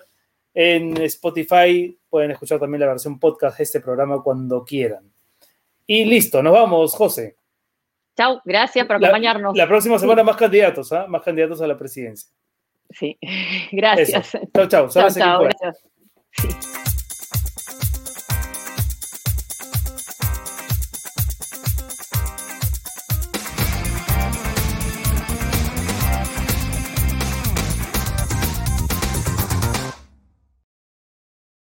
en Spotify pueden escuchar también la versión podcast de este programa cuando quieran. Y listo, nos vamos, José. Chao, gracias por acompañarnos. La, próxima semana más candidatos, ¿ah? más candidatos a la presidencia. Sí, gracias. Chao, chao. Chao, chao. Gracias.